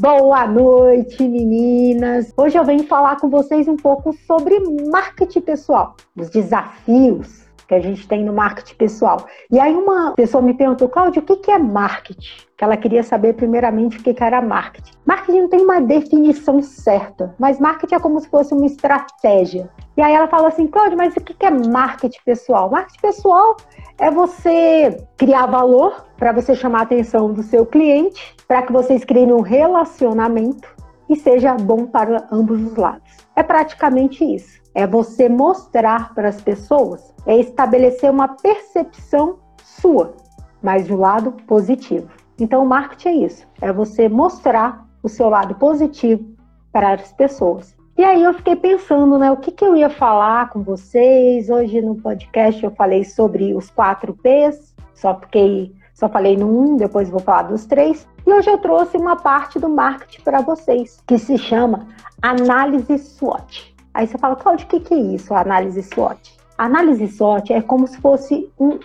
Boa noite, meninas! Hoje eu venho falar com vocês um pouco sobre marketing pessoal, os desafios que a gente tem no marketing pessoal. E aí uma pessoa me perguntou, Cláudia, o que é marketing? Que ela queria saber primeiramente o que era marketing. Marketing não tem uma definição certa, mas marketing é como se fosse uma estratégia. E aí ela fala assim, Cláudia, mas o que é marketing pessoal? Marketing pessoal é você criar valor para você chamar a atenção do seu cliente, para que vocês criem um relacionamento e seja bom para ambos os lados. É praticamente isso. É você mostrar para as pessoas, é estabelecer uma percepção sua, mas do lado positivo. Então, o marketing é isso: é você mostrar o seu lado positivo para as pessoas. E aí eu fiquei pensando, né, o que, que eu ia falar com vocês. Hoje no podcast eu falei sobre os quatro P's, só porque só falei no um, depois vou falar dos três. E hoje eu trouxe uma parte do marketing para vocês, que se chama análise SWOT. Aí você fala, Claudio, o que, que é isso, análise SWOT? Análise SWOT é como se fosse um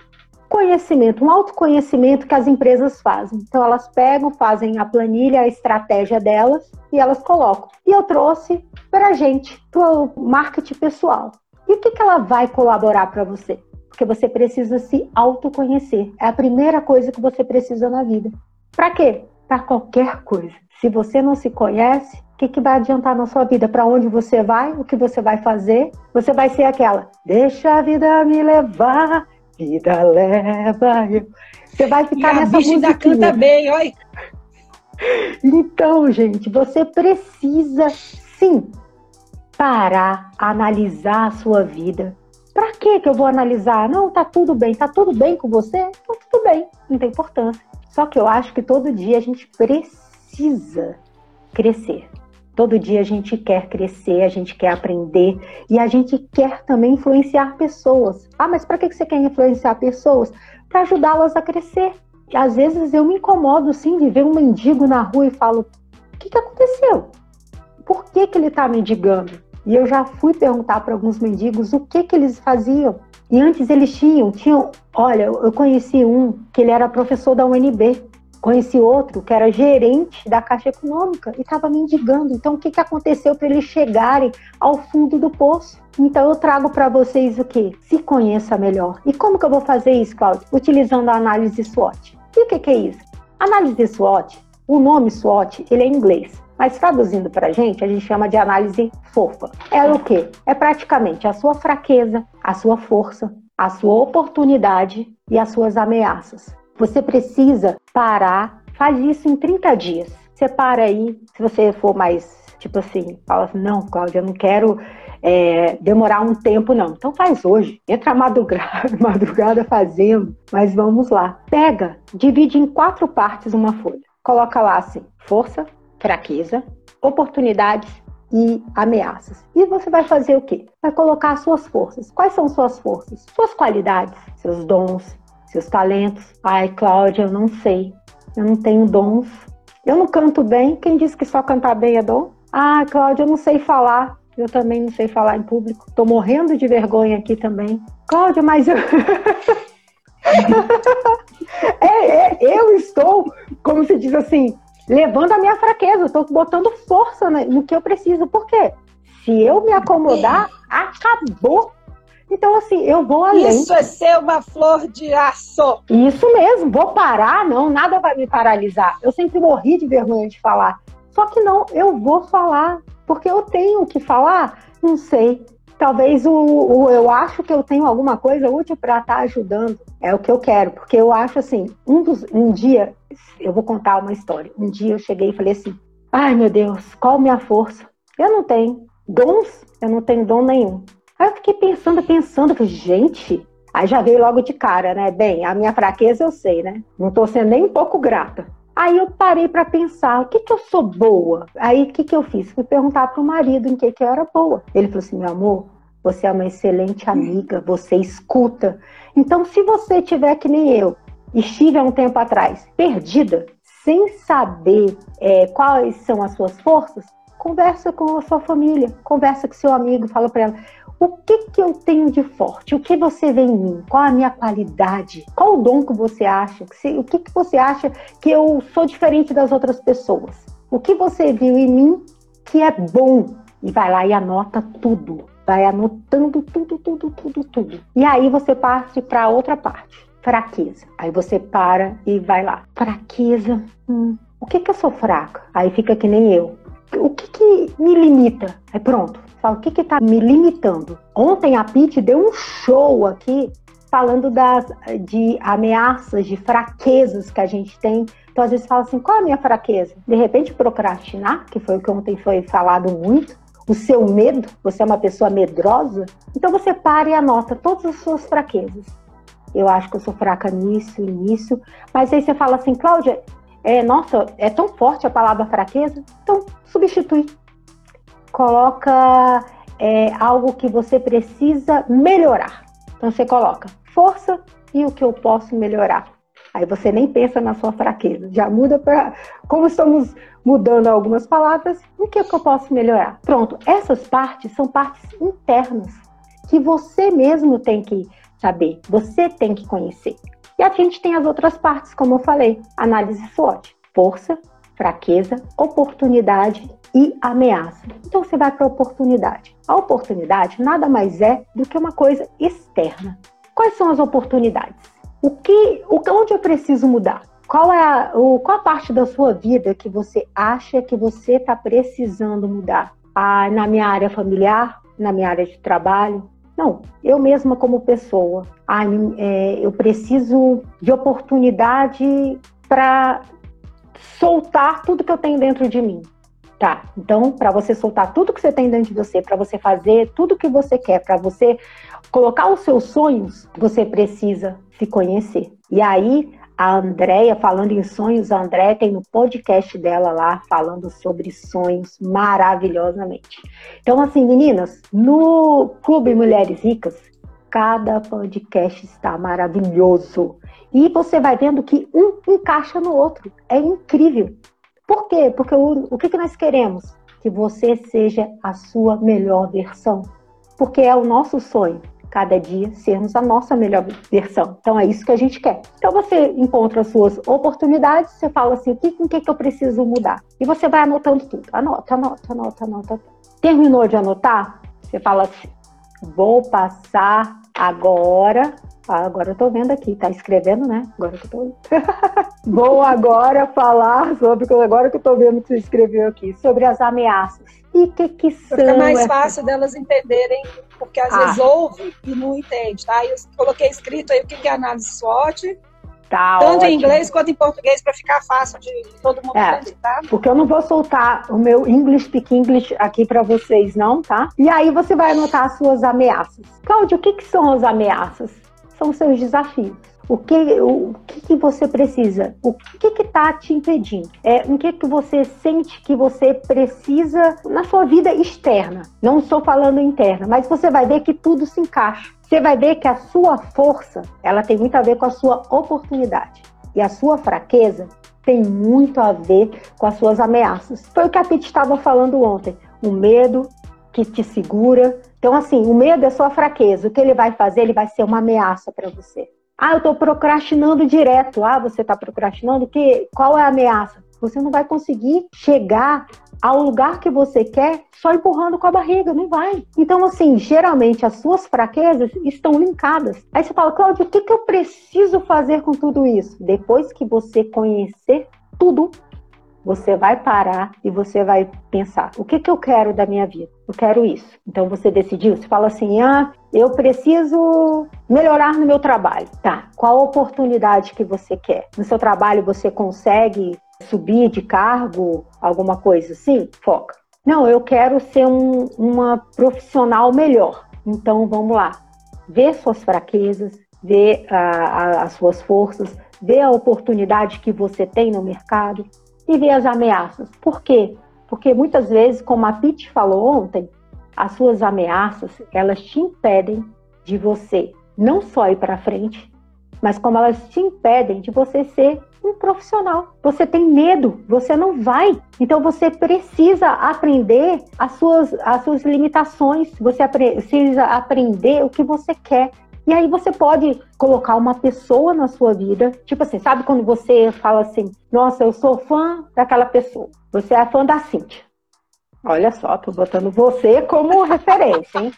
conhecimento, um autoconhecimento que as empresas fazem. Então elas pegam, fazem a planilha, a estratégia delas e elas colocam. E eu trouxe para a gente, o marketing pessoal. E o que, que ela vai colaborar para você? Porque você precisa se autoconhecer. É a primeira coisa que você precisa na vida. Para quê? Para qualquer coisa. Se você não se conhece, o que, que vai adiantar na sua vida? Para onde você vai? O que você vai fazer? Você vai ser aquela, deixa a vida me levar, vida leva eu. Você vai ficar e nessa música. ainda canta bem, olha. Então, gente, você precisa sim parar, analisar a sua vida. Para que que eu vou analisar? Não, tá tudo bem. Tá tudo bem com você? Tá tudo bem, não tem importância. Só que eu acho que todo dia a gente precisa crescer. Todo dia a gente quer crescer, a gente quer aprender e a gente quer também influenciar pessoas. Ah, mas para que você quer influenciar pessoas? Para ajudá-las a crescer. E às vezes eu me incomodo sim de ver um mendigo na rua e falo: o que, que aconteceu? Por que, que ele está mendigando? E eu já fui perguntar para alguns mendigos o que, que eles faziam. E antes eles tinham, tinham, olha, eu conheci um que ele era professor da UNB. Conheci outro que era gerente da Caixa Econômica e estava mendigando. Então, o que, que aconteceu para eles chegarem ao fundo do poço? Então, eu trago para vocês o que? Se conheça melhor. E como que eu vou fazer isso, Cláudio? Utilizando a análise SWOT. E o que, que é isso? Análise SWOT, o nome SWOT, ele é inglês. Mas traduzindo para a gente, a gente chama de análise fofa. É o quê? É praticamente a sua fraqueza, a sua força, a sua oportunidade e as suas ameaças. Você precisa parar, faz isso em 30 dias. Você para aí, se você for mais, tipo assim, fala assim, não, Cláudia, eu não quero é, demorar um tempo, não. Então faz hoje. Entra madrugada, madrugada fazendo, mas vamos lá. Pega, divide em quatro partes uma folha. Coloca lá assim, força, fraqueza, oportunidades e ameaças. E você vai fazer o quê? Vai colocar suas forças. Quais são suas forças? Suas qualidades, seus dons, seus talentos. Ai, Cláudia, eu não sei. Eu não tenho dons. Eu não canto bem. Quem disse que só cantar bem é dom? Ah, Cláudia, eu não sei falar. Eu também não sei falar em público. Tô morrendo de vergonha aqui também. Cláudia, mas eu. é, é, eu estou, como se diz assim, levando a minha fraqueza. Estou botando força no que eu preciso. Por quê? Se eu me acomodar, acabou então, assim, eu vou além. Isso é ser uma flor de aço. Isso mesmo, vou parar, não, nada vai me paralisar. Eu sempre morri de vergonha de falar. Só que não, eu vou falar, porque eu tenho que falar, não sei. Talvez o, o eu acho que eu tenho alguma coisa útil para estar tá ajudando. É o que eu quero, porque eu acho assim, um, dos, um dia, eu vou contar uma história. Um dia eu cheguei e falei assim: ai meu Deus, qual minha força? Eu não tenho dons, eu não tenho dom nenhum. Aí eu fiquei pensando, pensando, falei, gente, aí já veio logo de cara, né? Bem, a minha fraqueza eu sei, né? Não tô sendo nem um pouco grata. Aí eu parei para pensar, o que que eu sou boa? Aí o que que eu fiz? Fui perguntar pro marido em que que eu era boa. Ele falou assim, meu amor, você é uma excelente amiga, você escuta. Então, se você tiver que nem eu, estive há um tempo atrás, perdida, sem saber é, quais são as suas forças, conversa com a sua família, conversa com seu amigo, fala para ela, o que, que eu tenho de forte? O que você vê em mim? Qual a minha qualidade? Qual o dom que você acha? O que, que você acha que eu sou diferente das outras pessoas? O que você viu em mim que é bom? E vai lá e anota tudo. Vai anotando tudo, tudo, tudo, tudo. E aí você parte para outra parte. Fraqueza. Aí você para e vai lá. Fraqueza. Hum, o que que eu sou fraca? Aí fica que nem eu. O que que me limita? Aí pronto. Fala, o que que tá me limitando? Ontem a Pete deu um show aqui falando das, de ameaças, de fraquezas que a gente tem. Então, às vezes, fala assim: qual é a minha fraqueza? De repente, procrastinar, que foi o que ontem foi falado muito, o seu medo, você é uma pessoa medrosa, então você para e anota todas as suas fraquezas. Eu acho que eu sou fraca nisso e nisso, mas aí você fala assim, Cláudia, é, nossa, é tão forte a palavra fraqueza, então substitui. Coloca é, algo que você precisa melhorar. Então você coloca força e o que eu posso melhorar. Aí você nem pensa na sua fraqueza, já muda para. Como estamos mudando algumas palavras, o que, é que eu posso melhorar? Pronto, essas partes são partes internas que você mesmo tem que saber, você tem que conhecer. E a gente tem as outras partes, como eu falei: análise SWOT, força, fraqueza, oportunidade e ameaça. Então você vai para a oportunidade. A oportunidade nada mais é do que uma coisa externa. Quais são as oportunidades? O que, onde eu preciso mudar? Qual é a, o, qual a parte da sua vida que você acha que você está precisando mudar? Ah, na minha área familiar, na minha área de trabalho, não, eu mesma como pessoa, ai, é, eu preciso de oportunidade para soltar tudo que eu tenho dentro de mim. Tá, então, para você soltar tudo que você tem dentro de você, para você fazer tudo que você quer, para você colocar os seus sonhos, você precisa se conhecer. E aí, a Andréia, falando em sonhos, a Andréia tem no podcast dela lá falando sobre sonhos maravilhosamente. Então, assim, meninas, no Clube Mulheres Ricas, cada podcast está maravilhoso. E você vai vendo que um encaixa no outro. É incrível. Por quê? Porque o, o que, que nós queremos? Que você seja a sua melhor versão. Porque é o nosso sonho cada dia sermos a nossa melhor versão. Então é isso que a gente quer. Então você encontra as suas oportunidades, você fala assim, o que, com que, que eu preciso mudar? E você vai anotando tudo. Anota, anota, anota, anota. Terminou de anotar? Você fala assim, vou passar agora ah, agora eu tô vendo aqui, tá escrevendo, né? Agora que eu tô. Vou agora falar sobre, agora que eu tô vendo que você escreveu aqui, sobre as ameaças. E o que que são? Fica mais fácil delas entenderem, porque às ah. vezes ouve e não entende, tá? Eu coloquei escrito aí o que é análise SWOT, Tá, Tanto ótimo. em inglês quanto em português, para ficar fácil de todo mundo é, entender, tá? Porque eu não vou soltar o meu English Speak English aqui para vocês, não, tá? E aí você vai anotar as suas ameaças. Cláudio, o que, que são as ameaças? são os seus desafios. O que, o que, que você precisa? O que está te impedindo? É, o que, que você sente que você precisa na sua vida externa? Não estou falando interna, mas você vai ver que tudo se encaixa. Você vai ver que a sua força, ela tem muito a ver com a sua oportunidade. E a sua fraqueza tem muito a ver com as suas ameaças. Foi o que a Pete estava falando ontem. O medo que te segura, então, assim, o medo é sua fraqueza. O que ele vai fazer? Ele vai ser uma ameaça para você. Ah, eu estou procrastinando direto. Ah, você está procrastinando? Que, qual é a ameaça? Você não vai conseguir chegar ao lugar que você quer só empurrando com a barriga, não vai. Então, assim, geralmente as suas fraquezas estão linkadas. Aí você fala, Cláudio, o que, que eu preciso fazer com tudo isso? Depois que você conhecer tudo, você vai parar e você vai pensar: o que, que eu quero da minha vida? Eu quero isso. Então você decidiu, você fala assim: ah, eu preciso melhorar no meu trabalho. Tá, qual a oportunidade que você quer? No seu trabalho você consegue subir de cargo, alguma coisa assim? Foca. Não, eu quero ser um, uma profissional melhor. Então vamos lá. Vê suas fraquezas, vê a, a, as suas forças, vê a oportunidade que você tem no mercado e ver as ameaças. Por quê? Porque muitas vezes, como a Pete falou ontem, as suas ameaças, elas te impedem de você não só ir para frente, mas como elas te impedem de você ser um profissional. Você tem medo, você não vai. Então você precisa aprender as suas, as suas limitações, você precisa aprender o que você quer. E aí você pode colocar uma pessoa na sua vida, tipo assim, sabe quando você fala assim, nossa, eu sou fã daquela pessoa. Você é fã da Cíntia. Olha só, tô botando você como referência, hein?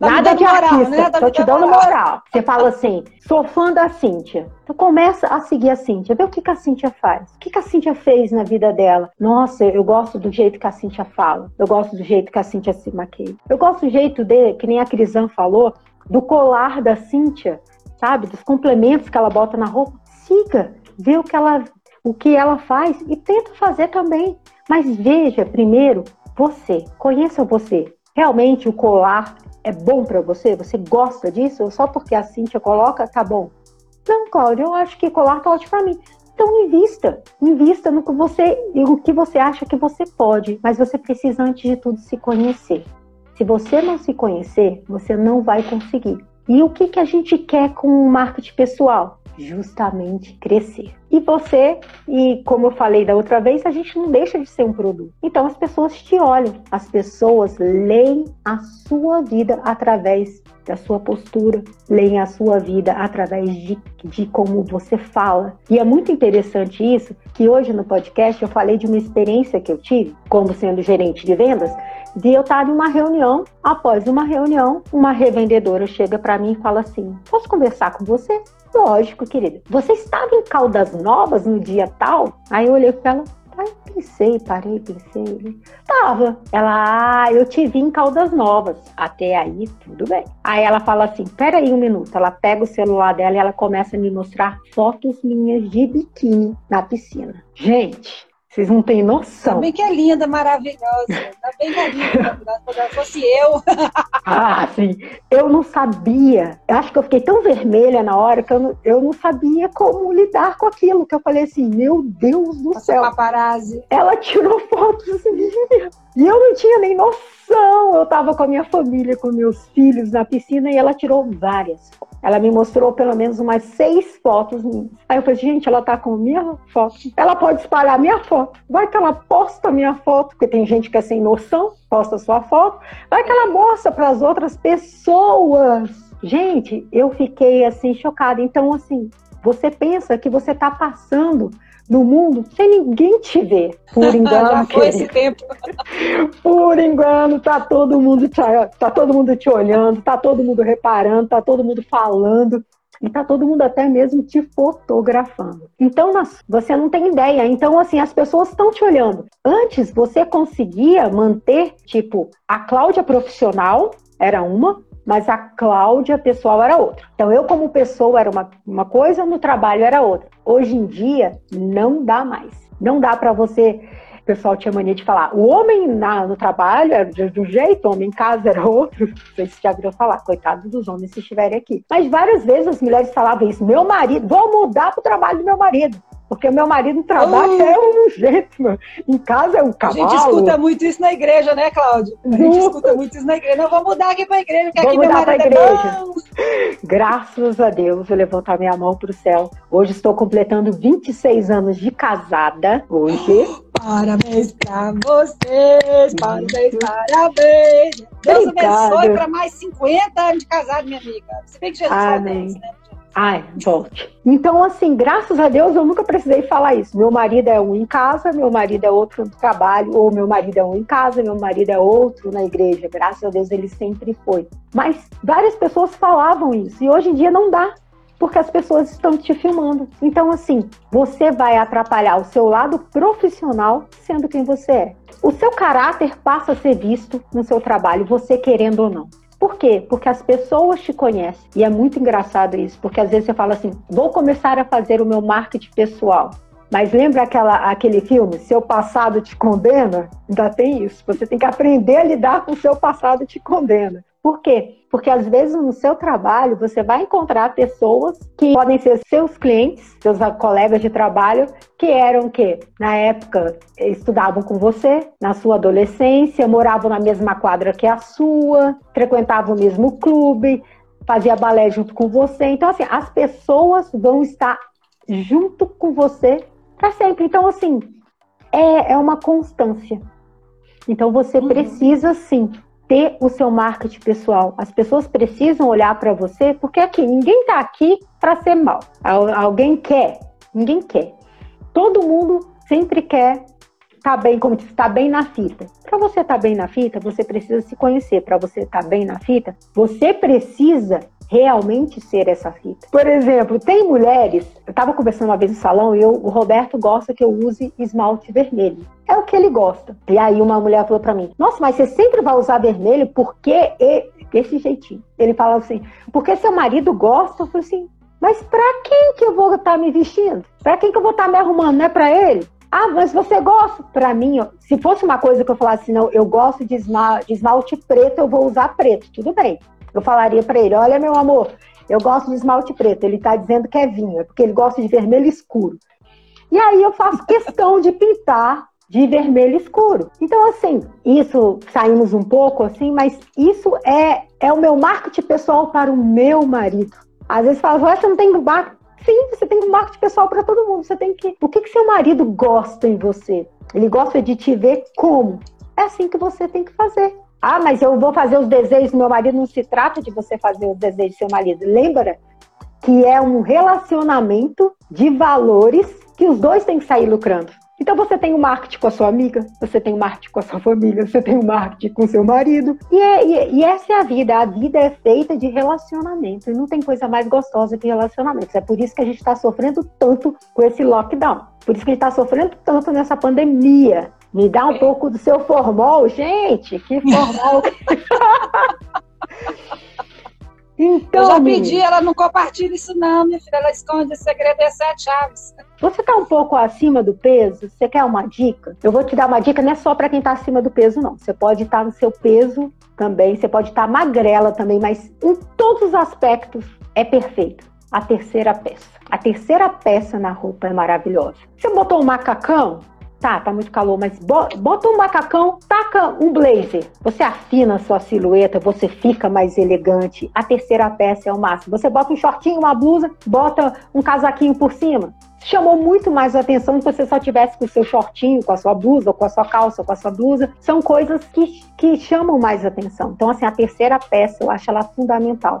Nada de moral, artista, né? tô te dando moral. moral. Você fala assim, sou fã da Cíntia. Então começa a seguir a Cíntia, vê o que, que a Cíntia faz. O que, que a Cíntia fez na vida dela? Nossa, eu gosto do jeito que a Cíntia fala. Eu gosto do jeito que a Cíntia se maquia. Eu gosto do jeito de, que nem a Crisan falou, do colar da Cíntia, sabe? Dos complementos que ela bota na roupa. Siga, vê o que ela, o que ela faz e tenta fazer também. Mas veja primeiro você, conheça você. Realmente o colar é bom para você? Você gosta disso? Ou só porque a Cíntia coloca, tá bom? Não, Cláudia, eu acho que colar tá ótimo para mim. Então invista, invista no que você, no que você acha que você pode, mas você precisa antes de tudo se conhecer. Se você não se conhecer, você não vai conseguir. E o que, que a gente quer com o marketing pessoal? Justamente crescer. E você, e como eu falei da outra vez, a gente não deixa de ser um produto. Então as pessoas te olham, as pessoas leem a sua vida através da sua postura, leem a sua vida através de, de como você fala. E é muito interessante isso, que hoje no podcast eu falei de uma experiência que eu tive, como sendo gerente de vendas, de eu estar em uma reunião, após uma reunião, uma revendedora chega para mim e fala assim: Posso conversar com você? Lógico, querida. Você estava em Caldas Novas no dia tal? Aí eu olhei para ela, Aí pensei, parei, pensei. Tava. Ela, ah, eu te vi em Caldas Novas. Até aí, tudo bem. Aí ela fala assim: peraí um minuto. Ela pega o celular dela e ela começa a me mostrar fotos minhas de biquíni na piscina. Gente, vocês não têm noção. Também que é linda, maravilhosa. Ainda bem que é linda. Se fosse eu. ah, sim. Eu não sabia. Eu acho que eu fiquei tão vermelha na hora que eu não, eu não sabia como lidar com aquilo. Que eu falei assim, meu Deus do Passa céu. Paparazzi. Ela tirou fotos assim. E eu não tinha nem noção. Eu estava com a minha família, com meus filhos na piscina e ela tirou várias. Ela me mostrou pelo menos umas seis fotos minhas. Aí eu falei, gente, ela tá com minha foto. Ela pode espalhar minha foto. Vai que ela posta minha foto, porque tem gente que é sem noção, posta sua foto. Vai que ela mostra para as outras pessoas. Gente, eu fiquei assim chocada. Então, assim, você pensa que você está passando no mundo sem ninguém te ver. Por engano, Já foi esse tempo. Por engano, tá todo mundo te, tá todo mundo te olhando, tá todo mundo reparando, tá todo mundo falando. E tá todo mundo até mesmo te fotografando. Então, você não tem ideia. Então, assim, as pessoas estão te olhando. Antes, você conseguia manter, tipo, a Cláudia profissional era uma, mas a Cláudia pessoal era outra. Então eu como pessoa era uma, uma coisa, no trabalho era outra. Hoje em dia não dá mais. Não dá para você o pessoal tinha mania de falar. O homem na, no trabalho era de um jeito, o homem em casa era outro. Se já viram falar, coitado dos homens se estiverem aqui. Mas várias vezes as mulheres falavam isso. Meu marido, vou mudar pro trabalho do meu marido. Porque meu marido trabalha uh! é um jeito, meu. em casa é um cavalo. A gente escuta muito isso na igreja, né, Cláudio? A gente escuta muito isso na igreja. Não, vou mudar aqui para a igreja, porque vou aqui mudar meu marido pra igreja. É Graças a Deus, eu levantar minha mão para o céu. Hoje estou completando 26 anos de casada. Hoje. Parabéns para vocês, parabéns, parabéns. Deus abençoe para mais 50 anos de casado, minha amiga. Se bem que Jesus Amém. né? Ai, volte. Então, assim, graças a Deus eu nunca precisei falar isso. Meu marido é um em casa, meu marido é outro no trabalho, ou meu marido é um em casa, meu marido é outro na igreja. Graças a Deus ele sempre foi. Mas várias pessoas falavam isso e hoje em dia não dá. Porque as pessoas estão te filmando. Então, assim, você vai atrapalhar o seu lado profissional sendo quem você é. O seu caráter passa a ser visto no seu trabalho, você querendo ou não. Por quê? Porque as pessoas te conhecem. E é muito engraçado isso, porque às vezes você fala assim: vou começar a fazer o meu marketing pessoal. Mas lembra aquela, aquele filme, Seu Passado Te Condena? Ainda tem isso. Você tem que aprender a lidar com o seu passado te condena. Por quê? Porque às vezes no seu trabalho você vai encontrar pessoas que podem ser seus clientes, seus colegas de trabalho, que eram que na época estudavam com você, na sua adolescência, moravam na mesma quadra que a sua, frequentavam o mesmo clube, fazia balé junto com você. Então assim, as pessoas vão estar junto com você para sempre. Então assim, é, é uma constância. Então você uhum. precisa sim ter o seu marketing pessoal. As pessoas precisam olhar para você, porque aqui ninguém está aqui para ser mal. Alguém quer, ninguém quer. Todo mundo sempre quer estar tá bem, como estar tá bem na fita. Para você estar tá bem na fita, você precisa se conhecer. Para você estar tá bem na fita, você precisa realmente ser essa fita. Por exemplo, tem mulheres, eu estava conversando uma vez no salão e eu, o Roberto gosta que eu use esmalte vermelho. É o que ele gosta. E aí uma mulher falou para mim: "Nossa, mas você sempre vai usar vermelho porque e... desse jeitinho". Ele fala assim: "Porque seu marido gosta". Eu falei assim: "Mas para quem que eu vou estar tá me vestindo? Para quem que eu vou estar tá me arrumando? Não é para ele?" Ah, mas você gosta? Para mim, se fosse uma coisa que eu falasse, não, eu gosto de de esmalte preto, eu vou usar preto, tudo bem eu falaria para ele: Olha, meu amor, eu gosto de esmalte preto. Ele está dizendo que é vinho, é porque ele gosta de vermelho escuro. E aí eu faço questão de pintar de vermelho escuro. Então, assim, isso saímos um pouco assim, mas isso é, é o meu marketing pessoal para o meu marido. Às vezes fala, você não tem marketing. Sim, você tem marketing pessoal para todo mundo. Você tem que. O que, que seu marido gosta em você? Ele gosta de te ver como? É assim que você tem que fazer. Ah, mas eu vou fazer os desejos do meu marido. Não se trata de você fazer os desejos do seu marido. Lembra que é um relacionamento de valores que os dois têm que sair lucrando. Então você tem o um marketing com a sua amiga, você tem o um marketing com a sua família, você tem o um marketing com o seu marido. E, é, e, e, essa é a vida. A vida é feita de relacionamento. E não tem coisa mais gostosa que relacionamentos. É por isso que a gente está sofrendo tanto com esse lockdown. Por isso que a gente está sofrendo tanto nessa pandemia. Me dá um pouco do seu formol, gente, que formol. então, eu já pedi, ela não compartilha isso não, minha filha, ela esconde o segredo é sete chaves. Você está um pouco acima do peso? Você quer uma dica? Eu vou te dar uma dica, não é só para quem está acima do peso, não. Você pode estar tá no seu peso também, você pode estar tá magrela também, mas em todos os aspectos é perfeito. A terceira peça. A terceira peça na roupa é maravilhosa. Você botou um macacão? Tá, tá muito calor, mas bota um macacão, taca um blazer. Você afina a sua silhueta, você fica mais elegante. A terceira peça é o máximo. Você bota um shortinho, uma blusa, bota um casaquinho por cima. Chamou muito mais a atenção se você só tivesse com o seu shortinho, com a sua blusa, com a sua calça, com a sua blusa. São coisas que, que chamam mais atenção. Então, assim, a terceira peça eu acho ela fundamental.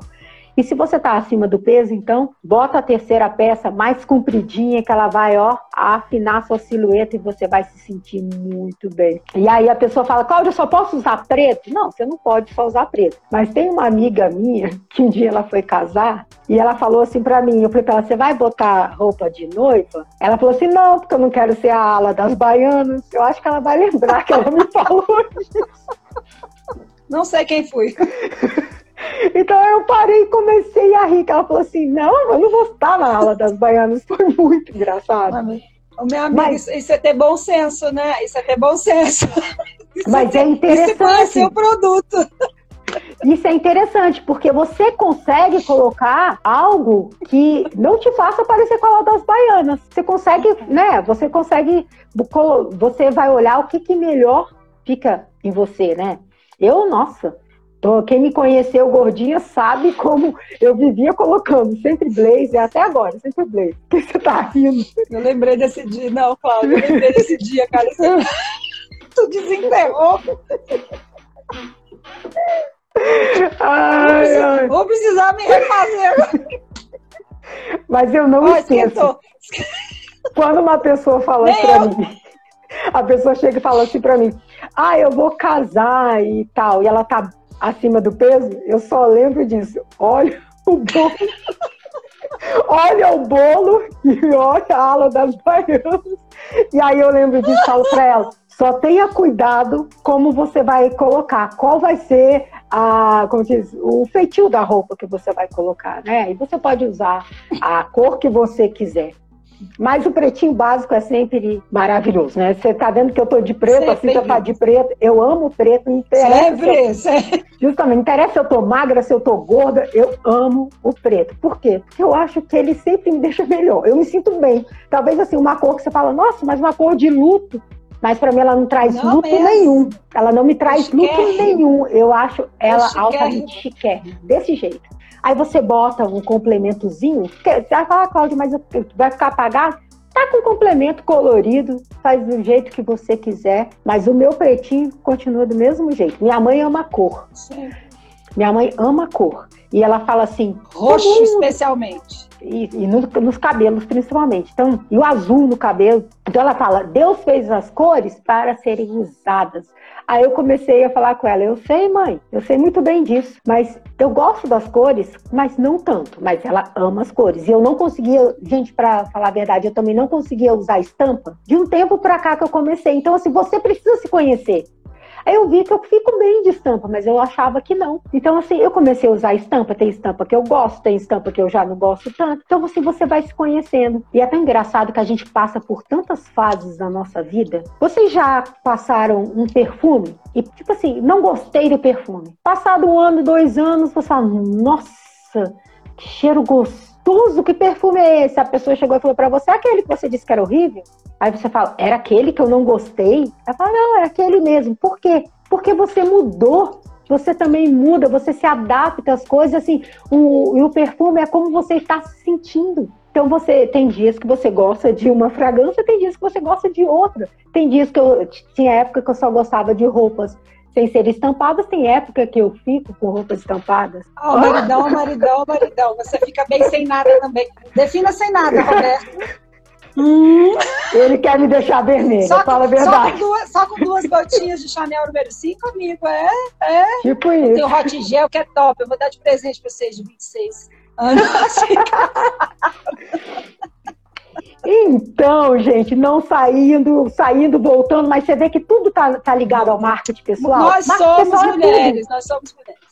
E se você está acima do peso, então, bota a terceira peça mais compridinha, que ela vai, ó, afinar sua silhueta e você vai se sentir muito bem. E aí a pessoa fala, Cláudia, eu só posso usar preto? Não, você não pode só usar preto. Mas tem uma amiga minha, que um dia ela foi casar, e ela falou assim para mim, eu falei pra ela, você vai botar roupa de noiva? Ela falou assim, não, porque eu não quero ser a ala das baianas. Eu acho que ela vai lembrar que ela me falou disso. Não sei quem foi. Então eu parei e comecei a rir. Ela falou assim: não, eu não vou estar na aula das baianas. Foi muito engraçado. O meu amigo, mas, isso é ter bom senso, né? Isso é ter bom senso. Isso mas é, é interessante. Isso é conhecer o produto. Isso é interessante, porque você consegue colocar algo que não te faça parecer com a das baianas. Você consegue, né? Você consegue. Você vai olhar o que, que melhor fica em você, né? Eu, nossa, então, quem me conheceu gordinha sabe como eu vivia colocando sempre blazer, até agora, sempre blazer. Por que você tá rindo? Eu lembrei desse dia, não, Cláudio, eu lembrei desse dia, cara. Você... tu desenterrou. Ai, ai. Vou precisar me refazer. Mas eu não oh, esqueço. Quando uma pessoa fala Nem pra eu. mim, a pessoa chega e fala assim pra mim, ah, eu vou casar e tal, e ela tá acima do peso, eu só lembro disso. Olha o bolo. olha o bolo e olha a ala das baianas. E aí eu lembro disso, falo para ela, só tenha cuidado como você vai colocar, qual vai ser a, como diz, o feitio da roupa que você vai colocar, né? E você pode usar a cor que você quiser. Mas o pretinho básico é sempre maravilhoso, né? Você tá vendo que eu tô de preto, a Cida tá de preto. Eu amo preto, não interessa. Sempre, se eu, justamente, não interessa se eu tô magra, se eu tô gorda, eu amo o preto. Por quê? Porque eu acho que ele sempre me deixa melhor. Eu me sinto bem. Talvez assim, uma cor que você fala, nossa, mas uma cor de luto. Mas para mim ela não traz não luto mesmo. nenhum. Ela não me traz luto nenhum. Eu acho ela altamente chiquérrima, desse jeito. Aí você bota um complementozinho, você vai falar, Cláudia, mas vai ficar apagado? Tá com complemento colorido, faz do jeito que você quiser, mas o meu pretinho continua do mesmo jeito. Minha mãe ama cor. Sim. Minha mãe ama cor. E ela fala assim. Roxo, especialmente e, e no, nos cabelos principalmente. Então, e o azul no cabelo. Então ela fala: Deus fez as cores para serem usadas. Aí eu comecei a falar com ela: Eu sei, mãe, eu sei muito bem disso, mas eu gosto das cores, mas não tanto. Mas ela ama as cores. E eu não conseguia, gente, para falar a verdade, eu também não conseguia usar estampa de um tempo para cá que eu comecei. Então, assim, você precisa se conhecer. Aí eu vi que eu fico bem de estampa, mas eu achava que não. Então, assim, eu comecei a usar estampa. Tem estampa que eu gosto, tem estampa que eu já não gosto tanto. Então, assim, você vai se conhecendo. E é tão engraçado que a gente passa por tantas fases da nossa vida. Vocês já passaram um perfume e, tipo assim, não gostei do perfume. Passado um ano, dois anos, você fala, nossa, que cheiro gostoso, que perfume é esse? A pessoa chegou e falou para você, aquele que você disse que era horrível? Aí você fala, era aquele que eu não gostei? Ela fala, não, era aquele mesmo. Por quê? Porque você mudou. Você também muda, você se adapta às coisas, assim, o, e o perfume é como você está se sentindo. Então você tem dias que você gosta de uma fragrância, tem dias que você gosta de outra. Tem dias que eu tinha época que eu só gostava de roupas sem ser estampadas, tem época que eu fico com roupas estampadas. Oh, maridão, maridão, maridão. Você fica bem sem nada também. Defina sem nada, Roberto. Hum, ele quer me deixar vermelha, só fala a verdade. Só com, duas, só com duas gotinhas de Chanel número 5, amigo, é? é. Tipo isso. Tem o Hot Gel que é top, eu vou dar de presente para vocês de 26 anos. Então, gente, não saindo, saindo, voltando, mas você vê que tudo tá, tá ligado ao marketing pessoal. Nós marketing somos pessoal é mulheres, é nós somos mulheres.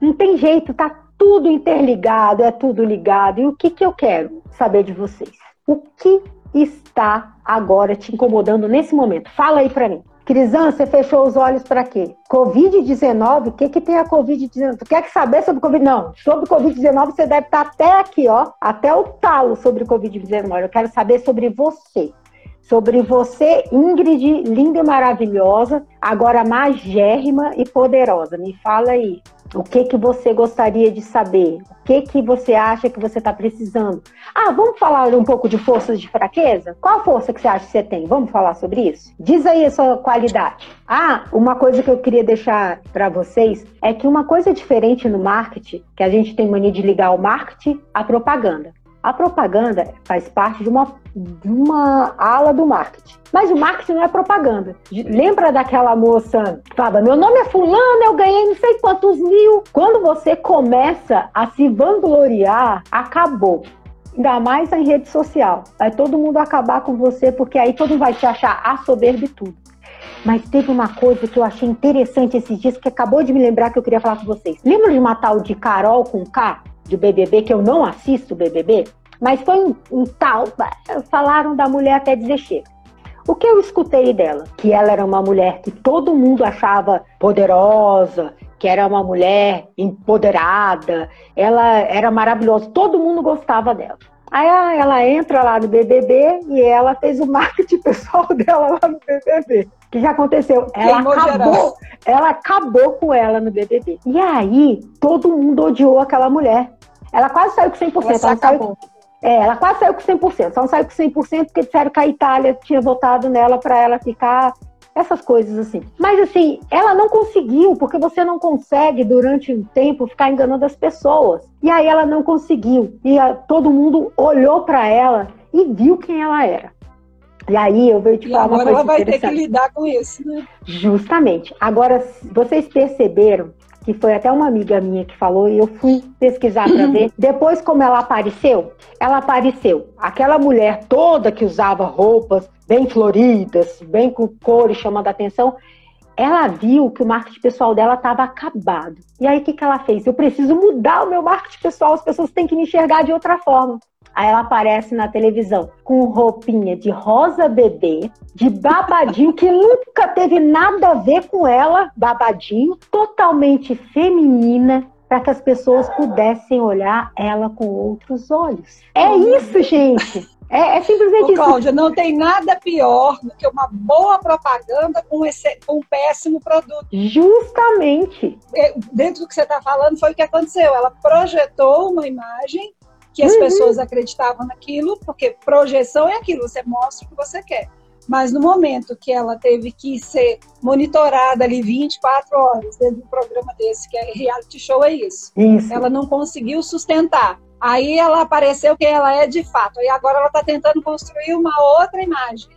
Não tem jeito, tá tudo interligado, é tudo ligado. E o que, que eu quero saber de vocês? O que está agora te incomodando nesse momento? Fala aí para mim. Crisan, você fechou os olhos para quê? Covid-19? O que, que tem a Covid-19? Tu quer saber sobre Covid? Não, sobre Covid-19 você deve estar até aqui, ó, até o talo sobre Covid-19. Eu quero saber sobre você. Sobre você, Ingrid, linda e maravilhosa, agora magérrima e poderosa. Me fala aí. O que que você gostaria de saber? O que que você acha que você está precisando? Ah, vamos falar um pouco de forças de fraqueza? Qual força que você acha que você tem? Vamos falar sobre isso? Diz aí a sua qualidade. Ah, uma coisa que eu queria deixar para vocês é que uma coisa diferente no marketing, que a gente tem mania de ligar o marketing à propaganda. A propaganda faz parte de uma, de uma ala do marketing. Mas o marketing não é propaganda. Lembra daquela moça que falava: Meu nome é Fulana, eu ganhei não sei quantos mil. Quando você começa a se vangloriar, acabou ainda mais em rede social. Vai todo mundo acabar com você, porque aí todo mundo vai te achar a soberba e tudo. Mas teve uma coisa que eu achei interessante esses dias, que acabou de me lembrar que eu queria falar com vocês. Lembra de uma tal de Carol com K? de BBB, que eu não assisto BBB, mas foi um, um tal. Falaram da mulher até dizer chega. O que eu escutei dela? Que ela era uma mulher que todo mundo achava poderosa, que era uma mulher empoderada, ela era maravilhosa, todo mundo gostava dela. Aí ah, ela entra lá no BBB e ela fez o marketing pessoal dela lá no BBB. Que já aconteceu? Ela acabou, ela acabou com ela no BBB. E aí todo mundo odiou aquela mulher. Ela quase saiu com 100%. Ela, ela saiu, é, ela quase saiu com 100%. Só não saiu com 100% porque disseram que a Itália tinha votado nela para ela ficar essas coisas assim. Mas assim, ela não conseguiu, porque você não consegue durante um tempo ficar enganando as pessoas. E aí ela não conseguiu. E a, todo mundo olhou para ela e viu quem ela era. E aí eu vejo te falar uma coisa ela vai ter que lidar com isso, né? Justamente. Agora, vocês perceberam que foi até uma amiga minha que falou, e eu fui pesquisar para ver. Depois, como ela apareceu, ela apareceu. Aquela mulher toda que usava roupas bem floridas, bem com cores chamando a atenção, ela viu que o marketing pessoal dela estava acabado. E aí, o que, que ela fez? Eu preciso mudar o meu marketing pessoal, as pessoas têm que me enxergar de outra forma. Aí ela aparece na televisão com roupinha de rosa bebê, de babadinho, que nunca teve nada a ver com ela, babadinho, totalmente feminina, para que as pessoas pudessem olhar ela com outros olhos. É isso, gente. É, é simplesmente Ô, isso. Cláudia, não tem nada pior do que uma boa propaganda com, esse, com um péssimo produto. Justamente. É, dentro do que você está falando, foi o que aconteceu. Ela projetou uma imagem que as uhum. pessoas acreditavam naquilo, porque projeção é aquilo, você mostra o que você quer. Mas no momento que ela teve que ser monitorada ali 24 horas dentro de um programa desse, que é reality show, é isso. isso. Ela não conseguiu sustentar. Aí ela apareceu quem ela é de fato. E agora ela está tentando construir uma outra imagem.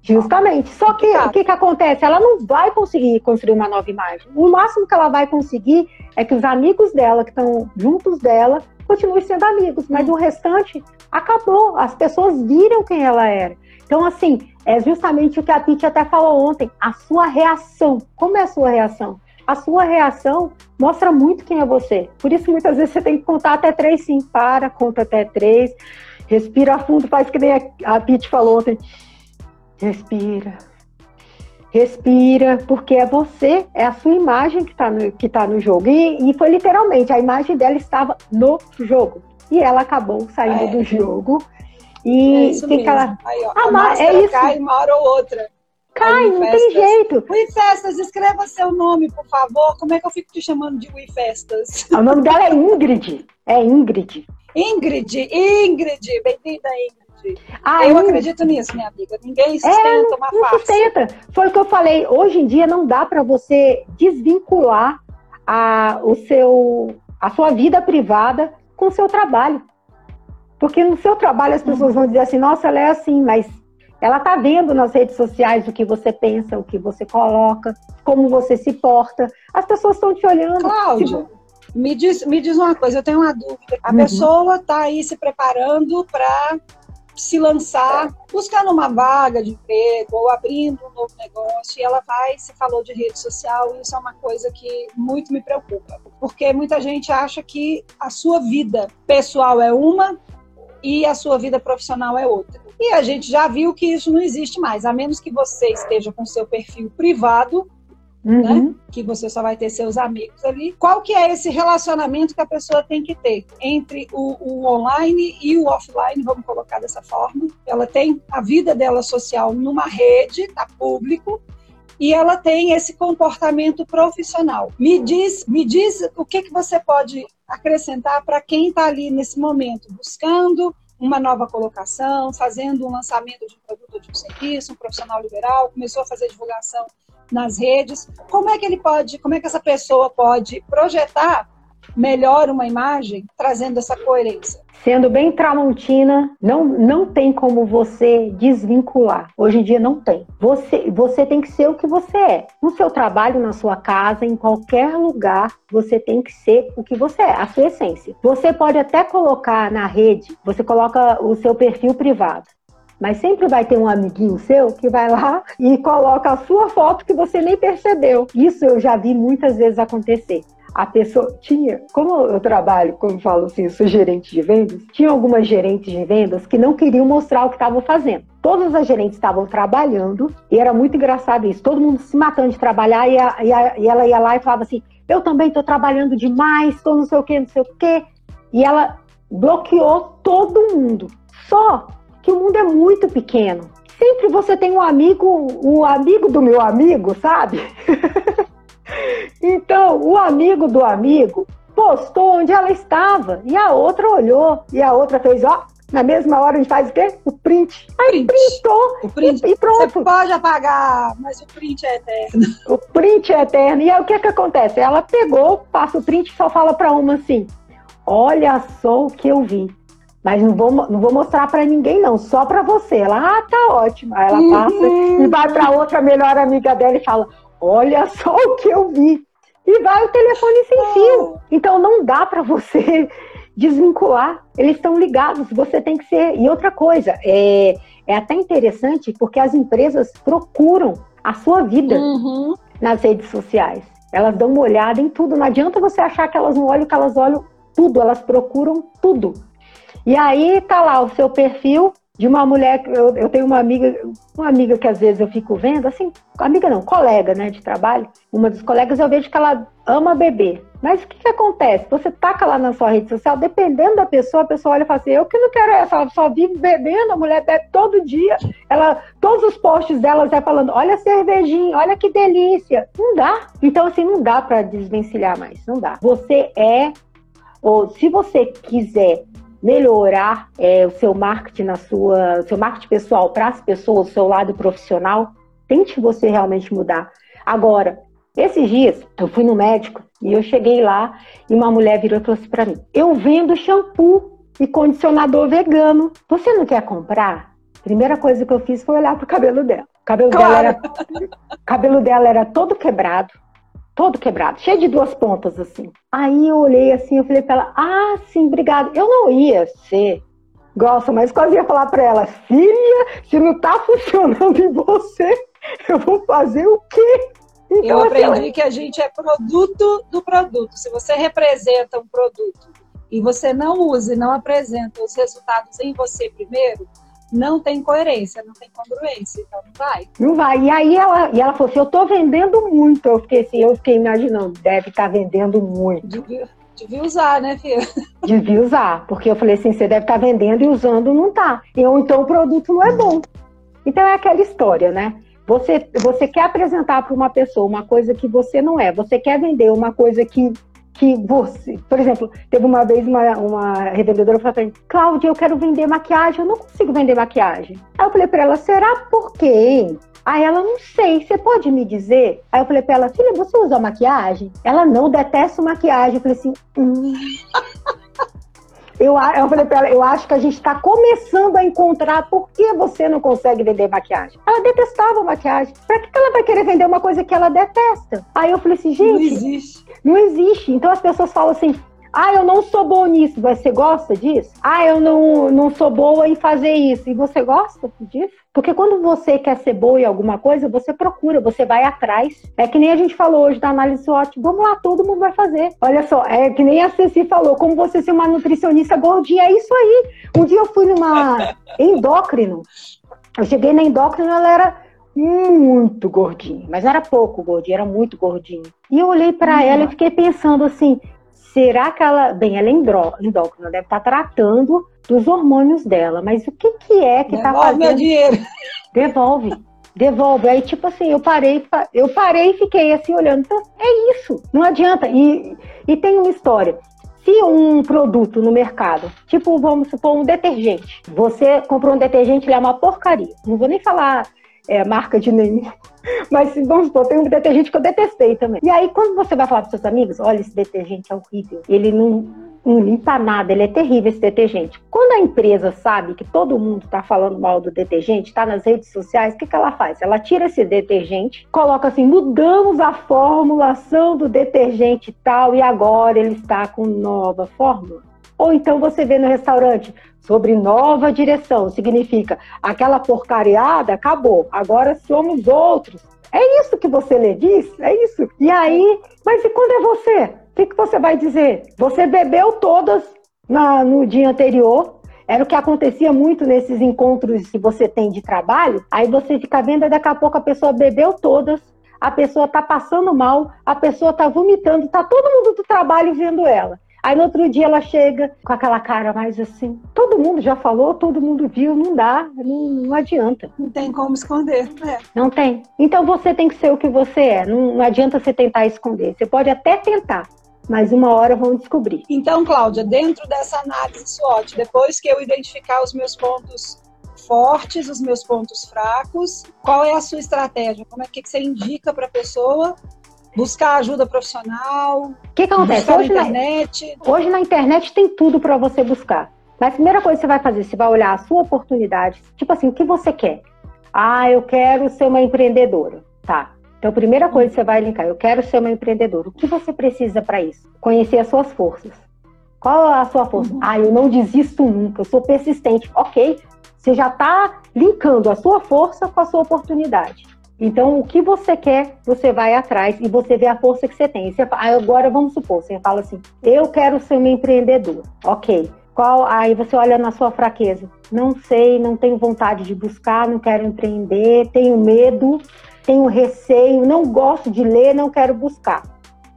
Justamente. Só que o que, que acontece? Ela não vai conseguir construir uma nova imagem. O máximo que ela vai conseguir é que os amigos dela, que estão juntos dela, continuem sendo amigos. Mas o restante acabou. As pessoas viram quem ela era. Então, assim, é justamente o que a Pete até falou ontem, a sua reação. Como é a sua reação? A sua reação mostra muito quem é você. Por isso, muitas vezes, você tem que contar até três, sim. Para, conta até três, respira fundo, faz que nem a Pete falou ontem. Respira. Respira, porque é você, é a sua imagem que está no, que tá no jogo. E, e foi literalmente, a imagem dela estava no jogo. E ela acabou saindo é. do jogo e é isso fica lá. Aí, ó, ah, a é isso. cai uma hora ou outra. Cai, não tem jeito. Ui Festas, escreva seu nome, por favor. Como é que eu fico te chamando de Ui Festas? O nome dela é Ingrid. É Ingrid. Ingrid, Ingrid. Bem-vinda, Ingrid. Ah, eu acredito nisso, minha amiga. Ninguém sustenta é, uma não farsa. sustenta. Foi o que eu falei. Hoje em dia não dá para você desvincular a, o seu, a sua vida privada com o seu trabalho. Porque no seu trabalho as pessoas vão dizer assim, nossa, ela é assim, mas ela está vendo nas redes sociais o que você pensa, o que você coloca, como você se porta. As pessoas estão te olhando. Cláudia, me diz, me diz uma coisa, eu tenho uma dúvida. A uhum. pessoa está aí se preparando para se lançar, buscando uma vaga de emprego ou abrindo um novo negócio, e ela vai, se falou de rede social, e isso é uma coisa que muito me preocupa, porque muita gente acha que a sua vida pessoal é uma e a sua vida profissional é outra. E a gente já viu que isso não existe mais, a menos que você esteja com seu perfil privado, uhum. né? Que você só vai ter seus amigos ali. Qual que é esse relacionamento que a pessoa tem que ter entre o, o online e o offline, vamos colocar dessa forma? Ela tem a vida dela social numa rede, tá público, e ela tem esse comportamento profissional. Me diz, me diz o que, que você pode acrescentar para quem está ali nesse momento, buscando uma nova colocação, fazendo um lançamento de um produto ou de um serviço, um profissional liberal, começou a fazer divulgação nas redes. Como é que ele pode, como é que essa pessoa pode projetar melhor uma imagem trazendo essa coerência? Sendo bem tramontina, não, não tem como você desvincular. Hoje em dia não tem. Você, você tem que ser o que você é. No seu trabalho, na sua casa, em qualquer lugar, você tem que ser o que você é, a sua essência. Você pode até colocar na rede, você coloca o seu perfil privado. Mas sempre vai ter um amiguinho seu que vai lá e coloca a sua foto que você nem percebeu. Isso eu já vi muitas vezes acontecer a pessoa tinha, como eu trabalho, como eu falo assim, sou gerente de vendas, tinha algumas gerentes de vendas que não queriam mostrar o que estavam fazendo. Todas as gerentes estavam trabalhando e era muito engraçado isso, todo mundo se matando de trabalhar e, a, e, a, e ela ia lá e falava assim: Eu também estou trabalhando demais, estou não sei o que, não sei o que. E ela bloqueou todo mundo. Só que o mundo é muito pequeno. Sempre você tem um amigo, o amigo do meu amigo, sabe? Então, o amigo do amigo postou onde ela estava e a outra olhou e a outra fez, ó, na mesma hora a gente faz o quê? O print. Aí print. printou o print. E, e, pronto. Você pode apagar, mas o print é eterno. O print é eterno. E aí o que que acontece? Ela pegou, passa o print e só fala para uma assim: "Olha só o que eu vi". Mas não vou, não vou mostrar para ninguém, não, só para você. Ela, ah, tá ótimo. Aí ela passa uhum. e vai para outra melhor amiga dela e fala: Olha só o que eu vi. E vai o telefone sem fio. Então não dá para você desvincular. Eles estão ligados. Você tem que ser. E outra coisa, é, é até interessante porque as empresas procuram a sua vida uhum. nas redes sociais. Elas dão uma olhada em tudo. Não adianta você achar que elas não olham, que elas olham tudo. Elas procuram tudo. E aí tá lá o seu perfil, de uma mulher, eu, eu tenho uma amiga, uma amiga que às vezes eu fico vendo, assim, amiga não, colega, né, de trabalho, uma das colegas eu vejo que ela ama beber. Mas o que, que acontece? Você taca lá na sua rede social, dependendo da pessoa, a pessoa olha e fala assim, eu que não quero essa, ela só vive bebendo, a mulher bebe todo dia, ela, todos os posts dela já falando, olha a cervejinha, olha que delícia. Não dá. Então, assim, não dá para desvencilhar mais, não dá. Você é, ou se você quiser melhorar é, o seu marketing na sua, seu marketing pessoal para as pessoas, o seu lado profissional, tente você realmente mudar. Agora, esses dias eu fui no médico e eu cheguei lá e uma mulher virou e falou assim para mim: "Eu vendo shampoo e condicionador vegano. Você não quer comprar?" Primeira coisa que eu fiz foi olhar pro cabelo dela. O cabelo claro. dela era cabelo dela era todo quebrado, todo quebrado, cheio de duas pontas assim. Aí eu olhei assim, eu falei para ela: "Ah, sim, obrigada". Eu não ia ser gosta, mas quase ia falar para ela: "Filha, se não tá funcionando em você, eu vou fazer o quê?" Então, eu assim, aprendi que a gente é produto do produto. Se você representa um produto e você não usa e não apresenta os resultados em você primeiro, não tem coerência, não tem congruência, então não vai. Não vai. E aí ela, e ela falou assim, eu tô vendendo muito. Eu fiquei assim, eu fiquei imaginando, deve estar tá vendendo muito. Devia, devia usar, né, filha? Devia usar, porque eu falei assim, você deve estar tá vendendo e usando não tá. Ou então o produto não é bom. Então é aquela história, né? Você, você quer apresentar para uma pessoa uma coisa que você não é, você quer vender uma coisa que, que você. Por exemplo, teve uma vez uma, uma revendedora falou para Cláudia, eu quero vender maquiagem, eu não consigo vender maquiagem. Aí eu falei para ela: será por quê? Aí ela, não sei, você pode me dizer? Aí eu falei pra ela, filha, você usa maquiagem? Ela, não, detesta maquiagem. Eu falei assim, hum. Eu, eu falei pra ela, eu acho que a gente está começando a encontrar por que você não consegue vender maquiagem. Ela detestava maquiagem. Pra que ela vai querer vender uma coisa que ela detesta? Aí eu falei assim, gente. Não existe. Não existe. Então as pessoas falam assim, ah, eu não sou boa nisso. Você gosta disso? Ah, eu não, não sou boa em fazer isso. E você gosta disso? Porque quando você quer ser boa em alguma coisa, você procura, você vai atrás. É que nem a gente falou hoje da análise SWOT. Vamos lá, todo mundo vai fazer. Olha só, é que nem a Ceci falou, como você ser uma nutricionista gordinha, é isso aí. Um dia eu fui numa endócrino. Eu cheguei na endócrino, ela era muito gordinha, mas não era pouco gordinha, era muito gordinha. E eu olhei para ela e fiquei pensando assim, será que ela, bem, ela é endócrina, deve estar tá tratando dos hormônios dela, mas o que que é que está fazendo? Devolve meu dinheiro. Devolve, devolve. Aí, tipo assim, eu parei, eu parei e fiquei assim olhando. Então, é isso, não adianta. E, e tem uma história. Se um produto no mercado, tipo, vamos supor, um detergente, você comprou um detergente, ele é uma porcaria. Não vou nem falar é, marca de nenhum. Mas vamos supor, tem um detergente que eu detestei também. E aí, quando você vai falar para seus amigos, olha, esse detergente é horrível, ele não, não limpa nada, ele é terrível esse detergente. Quando a empresa sabe que todo mundo está falando mal do detergente, está nas redes sociais, o que, que ela faz? Ela tira esse detergente, coloca assim, mudamos a formulação do detergente tal, e agora ele está com nova fórmula. Ou então você vê no restaurante sobre nova direção, significa aquela porcariada acabou, agora somos outros. É isso que você lê diz? É isso. E aí, mas e quando é você? O que, que você vai dizer? Você bebeu todas na, no dia anterior, era o que acontecia muito nesses encontros que você tem de trabalho. Aí você fica vendo, e daqui a pouco a pessoa bebeu todas, a pessoa tá passando mal, a pessoa tá vomitando, tá todo mundo do trabalho vendo ela. Aí no outro dia ela chega com aquela cara mais assim. Todo mundo já falou, todo mundo viu, não dá, não, não adianta. Não tem como esconder, né? Não tem. Então você tem que ser o que você é. Não, não adianta você tentar esconder. Você pode até tentar, mas uma hora vão descobrir. Então, Cláudia, dentro dessa análise SWOT, depois que eu identificar os meus pontos fortes, os meus pontos fracos, qual é a sua estratégia? Como é que você indica para a pessoa buscar ajuda profissional. O que, que acontece? Hoje na internet. Na, hoje na internet tem tudo para você buscar. Mas a primeira coisa que você vai fazer, você vai olhar a sua oportunidade. Tipo assim, o que você quer? Ah, eu quero ser uma empreendedora. Tá. Então, a primeira coisa que você vai linkar, eu quero ser uma empreendedora. O que você precisa para isso? Conhecer as suas forças. Qual é a sua força? Uhum. Ah, eu não desisto nunca, eu sou persistente. Ok, você já está linkando a sua força com a sua oportunidade. Então, o que você quer, você vai atrás e você vê a força que você tem. Você, agora, vamos supor, você fala assim: eu quero ser uma empreendedora. Ok. Qual, aí você olha na sua fraqueza. Não sei, não tenho vontade de buscar, não quero empreender, tenho medo, tenho receio, não gosto de ler, não quero buscar.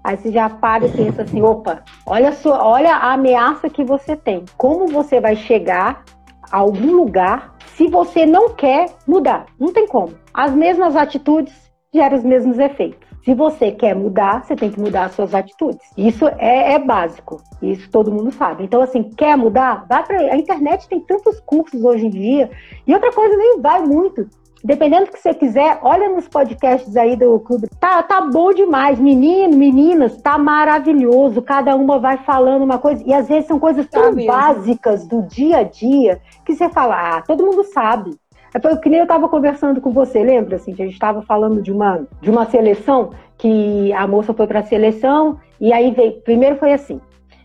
Aí você já para e pensa assim: opa, olha, sua, olha a ameaça que você tem. Como você vai chegar a algum lugar se você não quer mudar. Não tem como. As mesmas atitudes, gera os mesmos efeitos. Se você quer mudar, você tem que mudar as suas atitudes. Isso é, é básico. Isso todo mundo sabe. Então, assim, quer mudar? Vai pra... A internet tem tantos cursos hoje em dia. E outra coisa, nem vai muito. Dependendo do que você quiser, olha nos podcasts aí do clube. Tá, tá bom demais. Menino, meninas, tá maravilhoso. Cada uma vai falando uma coisa. E às vezes são coisas tá tão básicas do dia a dia que você fala, ah, todo mundo sabe. É foi que nem eu estava conversando com você, lembra? Assim, que a gente estava falando de uma, de uma seleção, que a moça foi para a seleção, e aí veio. Primeiro foi assim: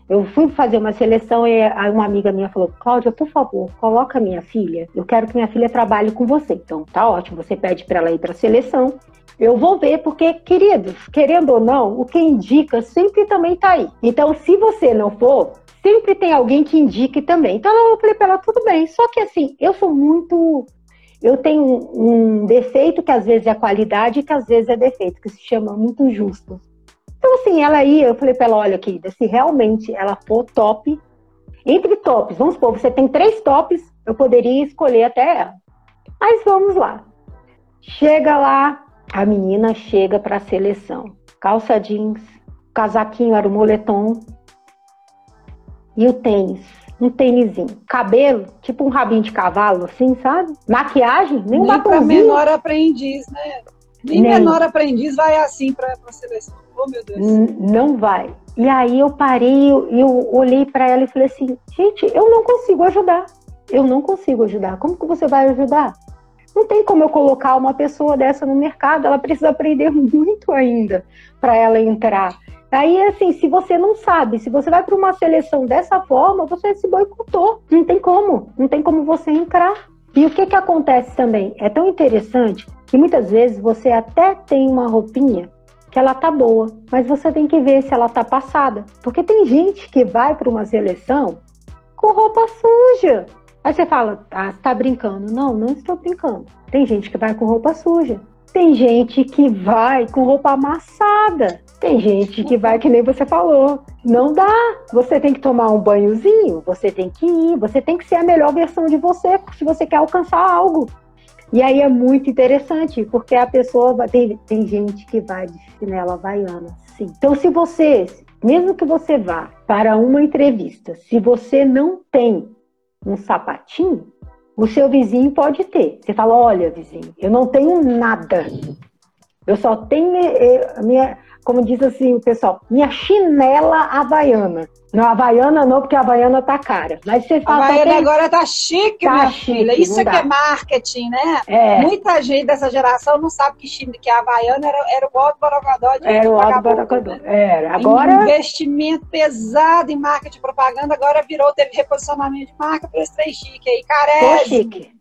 eu fui fazer uma seleção e uma amiga minha falou: Cláudia, por favor, coloca minha filha. Eu quero que minha filha trabalhe com você. Então, tá ótimo. Você pede para ela ir para a seleção. Eu vou ver, porque, queridos, querendo ou não, o que indica sempre também tá aí. Então, se você não for, sempre tem alguém que indique também. Então, eu falei para ela: tudo bem. Só que, assim, eu sou muito. Eu tenho um defeito que às vezes é qualidade e que às vezes é defeito, que se chama muito justo. Então, assim, ela ia, eu falei para ela, olha, querida, se realmente ela for top, entre tops, vamos supor, você tem três tops, eu poderia escolher até ela. Mas vamos lá. Chega lá, a menina chega para a seleção. Calça jeans, casaquinho era o moletom e o tênis, um tênisinho. Cabelo, tipo um rabinho de cavalo, assim, sabe? Maquiagem, nem um batomzinho. Nem menor aprendiz, né? Nem, nem menor aprendiz vai assim para a seleção. Oh. Não vai. E aí eu parei, eu, eu olhei para ela e falei assim, gente, eu não consigo ajudar. Eu não consigo ajudar. Como que você vai ajudar? Não tem como eu colocar uma pessoa dessa no mercado. Ela precisa aprender muito ainda para ela entrar. Aí, assim, se você não sabe, se você vai para uma seleção dessa forma, você se boicotou. Não tem como. Não tem como você entrar. E o que, que acontece também? É tão interessante que muitas vezes você até tem uma roupinha que ela tá boa, mas você tem que ver se ela tá passada. Porque tem gente que vai para uma seleção com roupa suja. Aí você fala, ah, tá brincando. Não, não estou brincando. Tem gente que vai com roupa suja. Tem gente que vai com roupa amassada. Tem gente que vai que nem você falou. Não dá. Você tem que tomar um banhozinho, você tem que ir, você tem que ser a melhor versão de você se você quer alcançar algo. E aí é muito interessante, porque a pessoa tem, tem gente que vai de chinela havaiana, sim. Então, se você, mesmo que você vá para uma entrevista, se você não tem um sapatinho, o seu vizinho pode ter. Você fala: olha, vizinho, eu não tenho nada. Eu só tenho eh, minha, como diz assim o pessoal, minha chinela havaiana. Não, Havaiana não, porque a Havaiana tá cara. Mas você fala. A Havaiana tem... agora tá chique, tá minha chique, filha. Isso é que é marketing, né? É. Muita gente dessa geração não sabe que, que a Havaiana era, era o alto borogodó de Era o alto borogodó. Era. Agora. Investimento pesado em marketing propaganda, agora virou, teve reposicionamento de marca para esse trem chique aí. Carésimo. chique.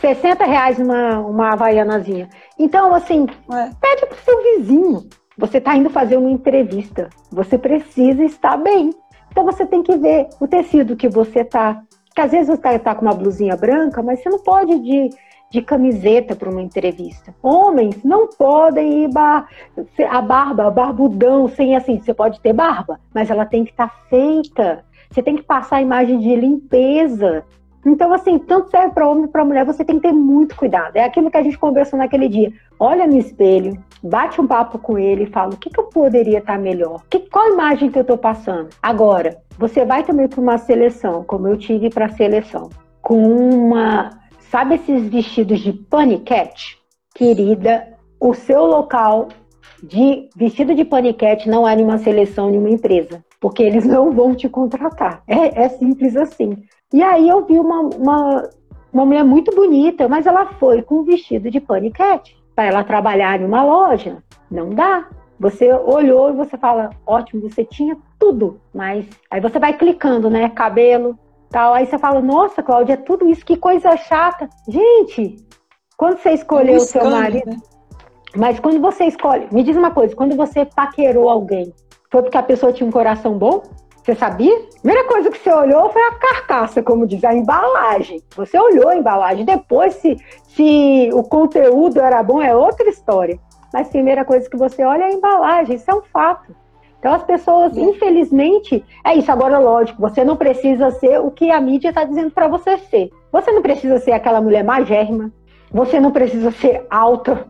60 reais uma, uma Havaianazinha. Então, assim, é. pede pro seu vizinho. Você está indo fazer uma entrevista. Você precisa estar bem. Então você tem que ver o tecido que você tá. Que às vezes você está tá com uma blusinha branca, mas você não pode de, de camiseta para uma entrevista. Homens não podem ir bar, a barba, barbudão, sem assim. Você pode ter barba, mas ela tem que estar tá feita. Você tem que passar a imagem de limpeza. Então, assim, tanto serve para homem para mulher, você tem que ter muito cuidado. É aquilo que a gente conversou naquele dia. Olha no espelho, bate um papo com ele e fala: o que, que eu poderia estar melhor? Que, qual imagem que eu estou passando? Agora, você vai também para uma seleção, como eu tive para a seleção, com uma. Sabe esses vestidos de paniquete? Querida, o seu local de vestido de paniquete não é numa seleção, nenhuma empresa, porque eles não vão te contratar. É, é simples assim. E aí eu vi uma, uma, uma mulher muito bonita, mas ela foi com um vestido de paniquete para ela trabalhar em uma loja. Não dá. Você olhou e você fala, ótimo, você tinha tudo, mas aí você vai clicando, né? Cabelo, tal. Aí você fala, nossa, Cláudia, é tudo isso, que coisa chata. Gente, quando você escolheu o seu marido. Né? Mas quando você escolhe, me diz uma coisa, quando você paquerou alguém, foi porque a pessoa tinha um coração bom? Você sabia? A primeira coisa que você olhou foi a carcaça, como diz, a embalagem. Você olhou a embalagem. Depois, se, se o conteúdo era bom, é outra história. Mas a primeira coisa que você olha é a embalagem. Isso é um fato. Então, as pessoas, infelizmente, é isso. Agora, lógico, você não precisa ser o que a mídia está dizendo para você ser. Você não precisa ser aquela mulher magérrima. Você não precisa ser alta.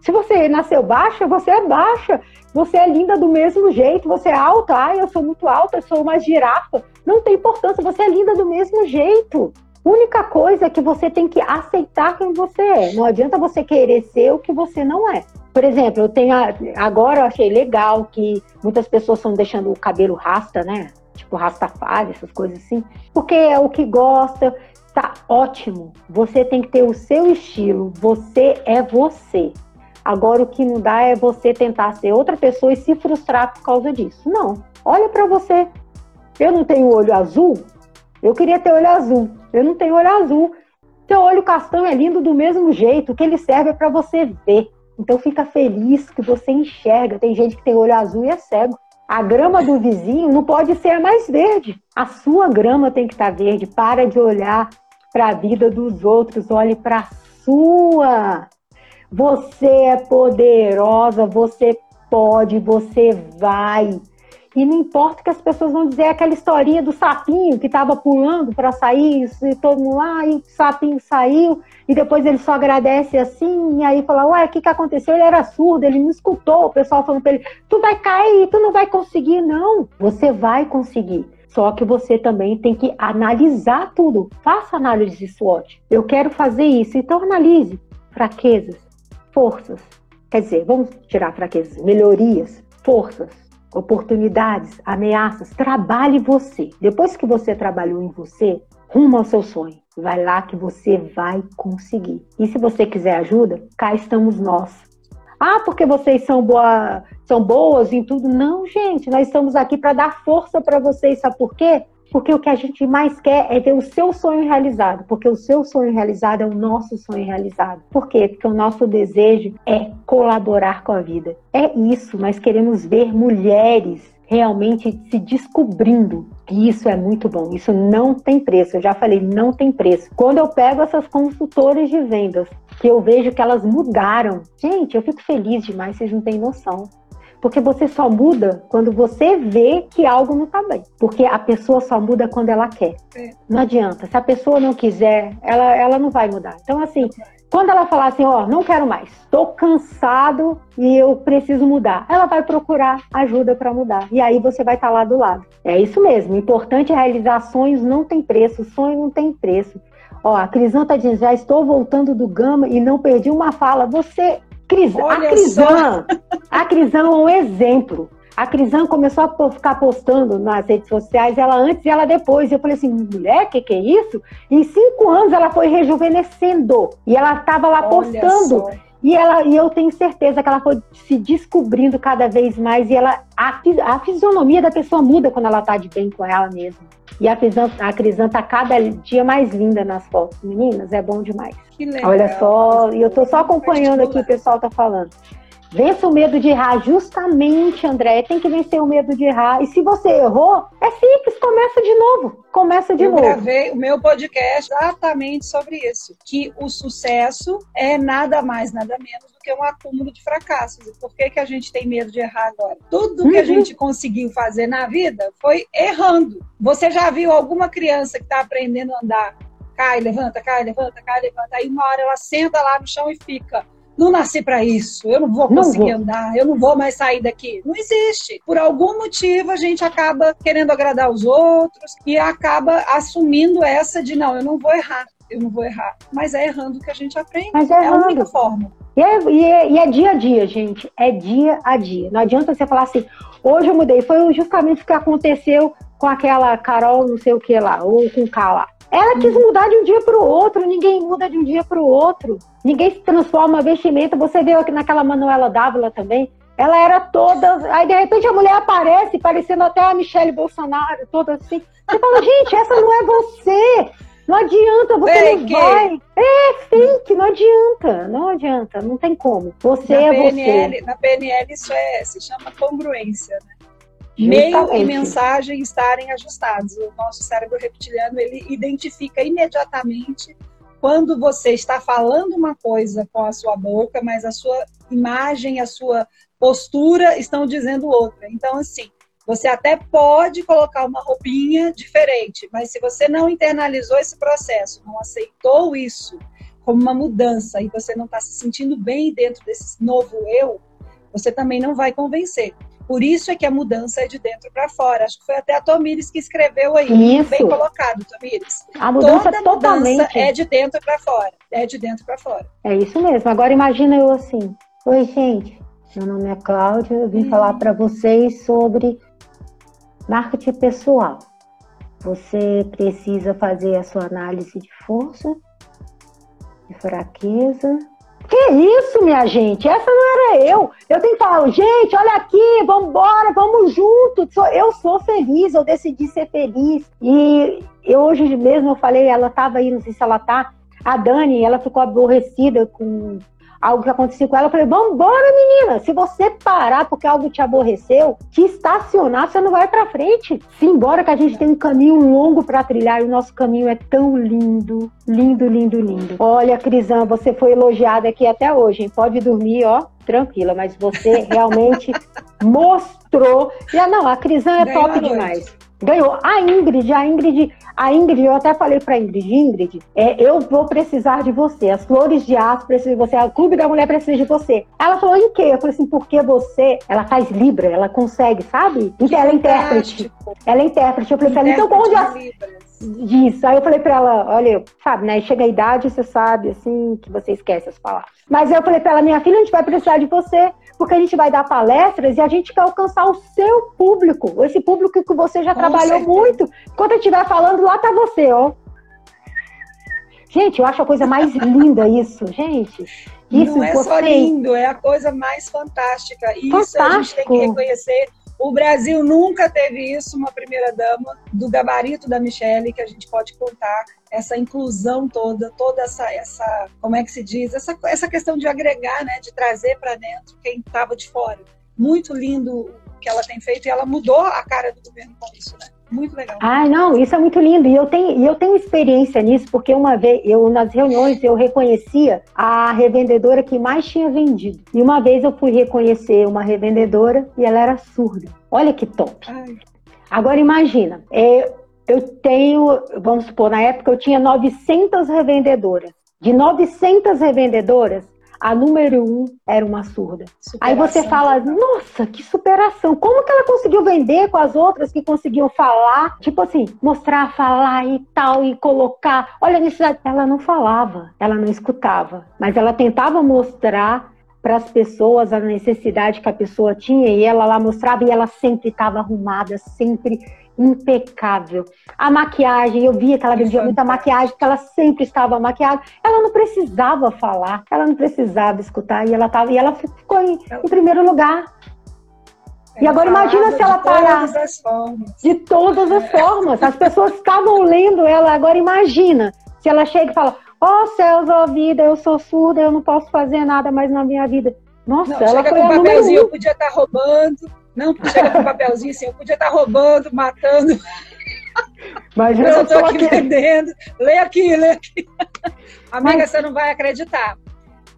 Se você nasceu baixa, você é baixa. Você é linda do mesmo jeito. Você é alta. Ah, eu sou muito alta, eu sou uma girafa. Não tem importância, você é linda do mesmo jeito. Única coisa é que você tem que aceitar quem você é. Não adianta você querer ser o que você não é. Por exemplo, eu tenho agora eu achei legal que muitas pessoas estão deixando o cabelo rasta, né? Tipo rastafari, essas coisas assim, porque é o que gosta. Tá ótimo. Você tem que ter o seu estilo. Você é você. Agora o que não dá é você tentar ser outra pessoa e se frustrar por causa disso. Não. Olha para você. Eu não tenho olho azul. Eu queria ter olho azul. Eu não tenho olho azul. Seu olho castanho é lindo do mesmo jeito. Que ele serve é para você ver. Então fica feliz que você enxerga. Tem gente que tem olho azul e é cego. A grama do vizinho não pode ser a mais verde. A sua grama tem que estar tá verde. Para de olhar para a vida dos outros, olhe para a sua. Você é poderosa, você pode, você vai. E não importa que as pessoas vão dizer aquela historinha do sapinho que estava pulando para sair, e todo mundo lá, e o sapinho saiu, e depois ele só agradece assim, e aí fala, ué, o que, que aconteceu? Ele era surdo, ele não escutou o pessoal falando para ele, tu vai cair, tu não vai conseguir, não. Você vai conseguir. Só que você também tem que analisar tudo. Faça análise SWOT. Eu quero fazer isso, então analise fraquezas, forças. Quer dizer, vamos tirar fraquezas, melhorias, forças oportunidades, ameaças. Trabalhe você. Depois que você trabalhou em você, rumo ao seu sonho. Vai lá que você vai conseguir. E se você quiser ajuda, cá estamos nós. Ah, porque vocês são, boa, são boas em tudo? Não, gente, nós estamos aqui para dar força para vocês. Sabe por quê? Porque o que a gente mais quer é ver o seu sonho realizado, porque o seu sonho realizado é o nosso sonho realizado. Por quê? Porque o nosso desejo é colaborar com a vida. É isso, nós queremos ver mulheres realmente se descobrindo. E isso é muito bom. Isso não tem preço. Eu já falei, não tem preço. Quando eu pego essas consultoras de vendas, que eu vejo que elas mudaram, gente, eu fico feliz demais, vocês não têm noção. Porque você só muda quando você vê que algo não está bem. Porque a pessoa só muda quando ela quer. É. Não adianta. Se a pessoa não quiser, ela, ela não vai mudar. Então, assim, quando ela falar assim, ó, oh, não quero mais, estou cansado e eu preciso mudar, ela vai procurar ajuda para mudar. E aí você vai estar tá lá do lado. É isso mesmo. Importante é realizar sonhos não tem preço. Sonho não tem preço. Ó, a Crisanta diz, já estou voltando do Gama e não perdi uma fala. Você Cris, a Crisan, a Crisan é um exemplo. A Crisan começou a ficar postando nas redes sociais, ela antes e ela depois. Eu falei assim, mulher, o que, que é isso? Em cinco anos ela foi rejuvenescendo. E ela estava lá Olha postando. Só. E, ela, e eu tenho certeza que ela foi se descobrindo cada vez mais. E ela, a, a fisionomia da pessoa muda quando ela está de bem com ela mesma. E a Crisan, a tá cada dia mais linda nas fotos. Meninas, é bom demais. Que legal. Olha só, e eu tô só acompanhando aqui o pessoal tá falando. Vença o medo de errar. Justamente, André, tem que vencer o medo de errar. E se você errou, é simples, começa de novo. Começa de eu novo. Eu gravei o meu podcast exatamente sobre isso. Que o sucesso é nada mais, nada menos do que um acúmulo de fracassos. E por que, que a gente tem medo de errar agora? Tudo uhum. que a uhum. gente conseguiu fazer na vida foi errando. Você já viu alguma criança que está aprendendo a andar? Cai, levanta, cai, levanta, cai, levanta. Aí uma hora ela senta lá no chão e fica não nasci para isso, eu não vou conseguir não vou. andar, eu não vou mais sair daqui. Não existe. Por algum motivo a gente acaba querendo agradar os outros e acaba assumindo essa de não, eu não vou errar. Eu não vou errar. Mas é errando que a gente aprende. Mas é, é a única forma. E é, e, é, e é dia a dia, gente. É dia a dia. Não adianta você falar assim, hoje eu mudei. Foi justamente o que aconteceu com aquela Carol, não sei o que lá, ou com o K lá. Ela quis mudar de um dia para o outro, ninguém muda de um dia para o outro. Ninguém se transforma vestimenta. Você viu aqui naquela Manuela Dávila também? Ela era toda. Aí de repente a mulher aparece, parecendo até a Michelle Bolsonaro, toda assim. Você fala, gente, essa não é você. Não adianta, você fake. não vai. É fake, não adianta, não adianta, não tem como. Você na é PNL, você. Na PNL isso é, se chama congruência, né? Meio e mensagem estarem ajustados. O nosso cérebro reptiliano ele identifica imediatamente quando você está falando uma coisa com a sua boca, mas a sua imagem, a sua postura estão dizendo outra. Então, assim, você até pode colocar uma roupinha diferente, mas se você não internalizou esse processo, não aceitou isso, como uma mudança e você não está se sentindo bem dentro desse novo eu, você também não vai convencer. Por isso é que a mudança é de dentro para fora. Acho que foi até a Tomires que escreveu aí. Isso. Bem colocado, Tomires. A mudança Toda totalmente. mudança é de dentro para fora. É de dentro para fora. É isso mesmo. Agora imagina eu assim. Oi, gente. Meu nome é Cláudia. Eu vim hum. falar para vocês sobre marketing pessoal. Você precisa fazer a sua análise de força, de fraqueza que isso, minha gente? Essa não era eu. Eu tenho que falar, gente, olha aqui, vamos embora, vamos junto. Eu sou feliz, eu decidi ser feliz. E eu, hoje mesmo eu falei, ela estava aí, não sei se ela tá. A Dani, ela ficou aborrecida com algo que aconteceu com ela, eu falei, vambora, menina, se você parar porque algo te aborreceu, te estacionar, você não vai para frente. Simbora que a gente tem um caminho longo para trilhar e o nosso caminho é tão lindo, lindo, lindo, lindo. Olha, Crisã, você foi elogiada aqui até hoje, hein? Pode dormir, ó, tranquila, mas você realmente mostrou. E, não, a Crisã é Ganhou top demais. Ganhou. A Ingrid, a Ingrid, a Ingrid, eu até falei pra Ingrid, Ingrid, é, eu vou precisar de você. As flores de aço precisam de você. O Clube da Mulher precisa de você. Ela falou, em quê? Eu falei assim, porque você, ela faz Libra, ela consegue, sabe? Então ela é intérprete. Ela é intérprete. Eu falei pra ela, então onde a... Disso. Aí eu falei pra ela, olha, sabe, né? Chega a idade, você sabe, assim, que você esquece as palavras. Mas eu falei pra ela, minha filha, a gente vai precisar de você porque a gente vai dar palestras e a gente quer alcançar o seu público, esse público que você já Com trabalhou certeza. muito. Quando eu estiver falando, lá tá você, ó. Gente, eu acho a coisa mais linda isso, gente. Isso Não é você... só lindo, é a coisa mais fantástica. Isso Fantástico. a gente tem que reconhecer o Brasil nunca teve isso, uma primeira-dama do gabarito da Michelle, que a gente pode contar essa inclusão toda, toda essa, essa como é que se diz, essa, essa questão de agregar, né, de trazer para dentro quem estava de fora. Muito lindo o que ela tem feito e ela mudou a cara do governo com isso, né? Muito legal. Ai, não, isso é muito lindo. E eu tenho, eu tenho experiência nisso, porque uma vez, eu nas reuniões, eu reconhecia a revendedora que mais tinha vendido. E uma vez eu fui reconhecer uma revendedora e ela era surda. Olha que top. Ai. Agora imagina, é, eu tenho, vamos supor, na época eu tinha 900 revendedoras. De 900 revendedoras, a número um era uma surda. Superação. Aí você fala, nossa, que superação! Como que ela conseguiu vender com as outras que conseguiam falar? Tipo assim, mostrar, falar e tal, e colocar. Olha a necessidade. Ela não falava, ela não escutava, mas ela tentava mostrar para as pessoas a necessidade que a pessoa tinha e ela lá mostrava e ela sempre estava arrumada, sempre impecável. A maquiagem, eu via que ela vendia muita maquiagem, que ela sempre estava maquiada. Ela não precisava falar, ela não precisava escutar e ela tava, e ela ficou em, em primeiro lugar. e agora imagina se ela parar. De todas as formas. As pessoas estavam lendo ela, agora imagina se ela chega e fala: Ó oh, céus, ó oh, vida, eu sou surda, eu não posso fazer nada mais na minha vida. Nossa, não, ela chega foi com um papelzinho, eu podia estar roubando não, chega com papelzinho assim, eu podia estar roubando, matando. Mas, eu estou aqui, aqui vendendo. Lê aqui, lê aqui. Amiga, Mas... você não vai acreditar.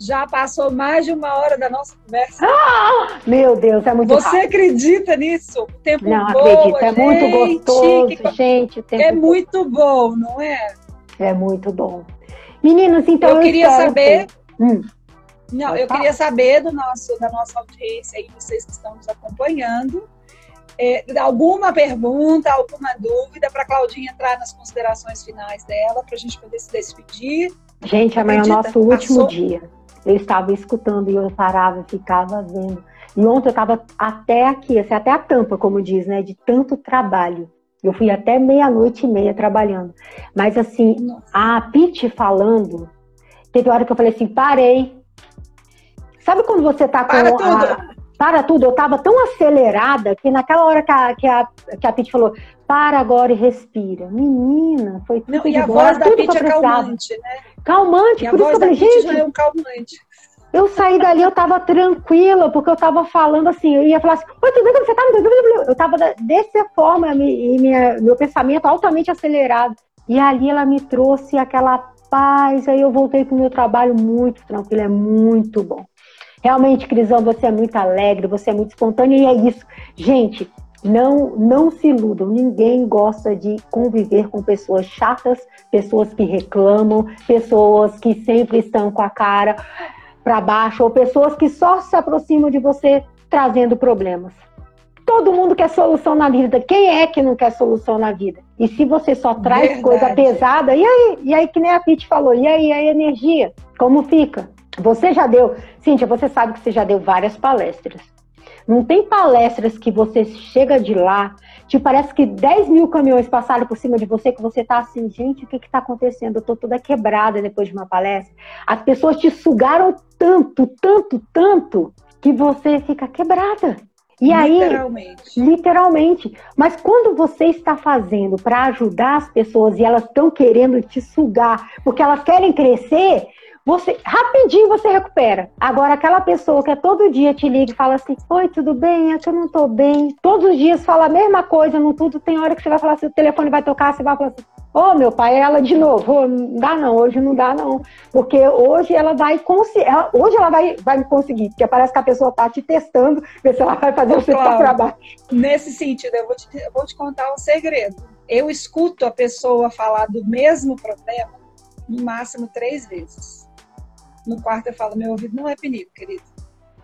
Já passou mais de uma hora da nossa conversa. Ah, meu Deus, é muito Você acredita nisso? O tempo não, boa, acredito. É muito gostoso, que... gente. é muito bom, não é? É muito bom. Meninos, então eu, eu queria saber. Que... Hum. Não, eu queria saber do nosso, da nossa audiência e vocês que estão nos acompanhando, é, alguma pergunta, alguma dúvida para a Claudinha entrar nas considerações finais dela, para a gente poder se despedir. Gente, amanhã é o nosso último dia. Eu estava escutando e eu parava, ficava vendo. E ontem eu estava até aqui, assim, até a tampa, como diz, né? De tanto trabalho. Eu fui até meia-noite e meia trabalhando. Mas assim, Nossa. a Pete falando, teve hora que eu falei assim, parei, Sabe quando você tá com. Para tudo! A, para tudo, eu tava tão acelerada que naquela hora que a, que a, que a Pete falou, para agora e respira. Menina, foi tudo Não, e a boa, voz da Pete é calmante, né? Calmante, e por isso que eu falei, gente. Já é um calmante. Eu saí dali, eu tava tranquila, porque eu tava falando assim, eu ia falar assim, oi, tudo bem você tá? Eu tava dessa forma, e minha, meu pensamento altamente acelerado. E ali ela me trouxe aquela paz, aí eu voltei pro meu trabalho muito tranquilo, é muito bom. Realmente, Crisão, você é muito alegre, você é muito espontânea e é isso. Gente, Não, não se iludam. Ninguém gosta de conviver com pessoas chatas, pessoas que reclamam, pessoas que sempre estão com a cara para baixo ou pessoas que só se aproximam de você trazendo problemas. Todo mundo quer solução na vida. Quem é que não quer solução na vida? E se você só traz Verdade. coisa pesada, e aí? E aí, que nem a Pete falou, e aí a energia? Como fica? Você já deu, Cíntia, você sabe que você já deu várias palestras. Não tem palestras que você chega de lá, te parece que 10 mil caminhões passaram por cima de você, que você tá assim, gente, o que que tá acontecendo? Eu tô toda quebrada depois de uma palestra. As pessoas te sugaram tanto, tanto, tanto, que você fica quebrada. E literalmente. aí, literalmente. Mas quando você está fazendo para ajudar as pessoas e elas estão querendo te sugar, porque elas querem crescer, você rapidinho você recupera. Agora, aquela pessoa que é todo dia te liga e fala assim: Oi, tudo bem? É que eu não tô bem. Todos os dias fala a mesma coisa, não tudo. Tem hora que você vai falar assim: o telefone vai tocar, você vai falar assim: Ô, oh, meu pai, é ela de novo. Oh, não dá não, hoje não dá não. Porque hoje ela vai conseguir. Hoje ela vai, vai me conseguir, porque parece que a pessoa tá te testando, ver se ela vai fazer você claro. para baixo. Nesse sentido, eu vou, te, eu vou te contar um segredo. Eu escuto a pessoa falar do mesmo problema no máximo três vezes no quarto eu falo, meu ouvido não é penico, querido.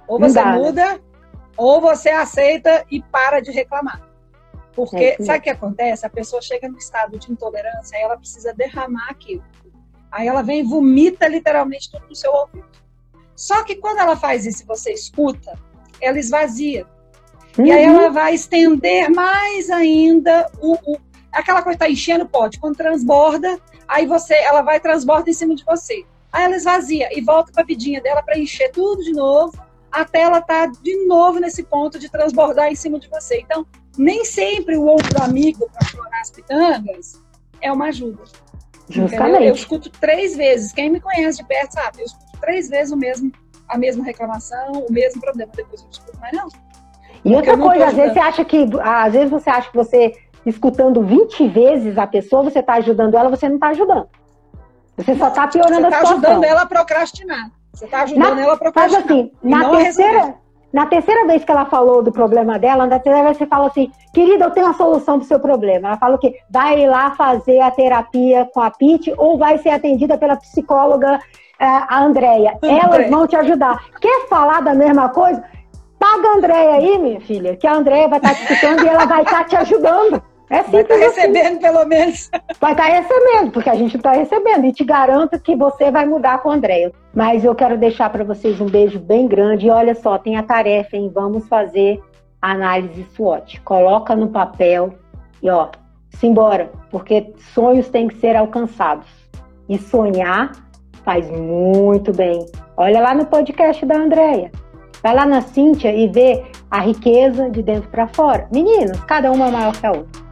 Ou você né? muda, ou você aceita e para de reclamar. Porque, é sabe o que acontece? A pessoa chega no estado de intolerância, aí ela precisa derramar aquilo. Aí ela vem e vomita literalmente tudo no seu ouvido. Só que quando ela faz isso e você escuta, ela esvazia. Uhum. E aí ela uhum. vai estender mais ainda o, o aquela coisa está enchendo o pote. Quando transborda, aí você, ela vai transborda em cima de você. Aí ela esvazia e volta para a vidinha dela para encher tudo de novo, até ela estar tá de novo nesse ponto de transbordar em cima de você. Então, nem sempre o outro amigo para chorar as pitangas é uma ajuda. Justamente. Eu escuto três vezes. Quem me conhece de perto sabe, eu escuto três vezes o mesmo, a mesma reclamação, o mesmo problema. Depois eu não escuto mais, não. E outra coisa, às vezes você acha que. Às vezes você acha que você, escutando 20 vezes a pessoa, você está ajudando ela, você não está ajudando. Você só está piorando você a tá situação. Você está ajudando ela a procrastinar. Você está ajudando na, ela a procrastinar. Mas assim, na terceira, na terceira vez que ela falou do problema dela, na terceira vez você fala assim, querida, eu tenho a solução para o seu problema. Ela fala o quê? Vai lá fazer a terapia com a Pete ou vai ser atendida pela psicóloga é, a Andréia. Elas vão te ajudar. Quer falar da mesma coisa? Paga a Andréia aí, minha filha, que a Andréia vai estar tá te escutando e ela vai estar tá te ajudando. É simples Vai estar tá recebendo, assim. pelo menos. Vai estar tá recebendo, porque a gente está recebendo. E te garanto que você vai mudar com o André. Mas eu quero deixar para vocês um beijo bem grande. E olha só, tem a tarefa, hein? Vamos fazer análise SWOT. Coloca no papel e, ó, simbora. Porque sonhos têm que ser alcançados. E sonhar faz muito bem. Olha lá no podcast da Andréia. Vai lá na Cíntia e vê a riqueza de dentro para fora. Meninas, cada uma é maior que a outra.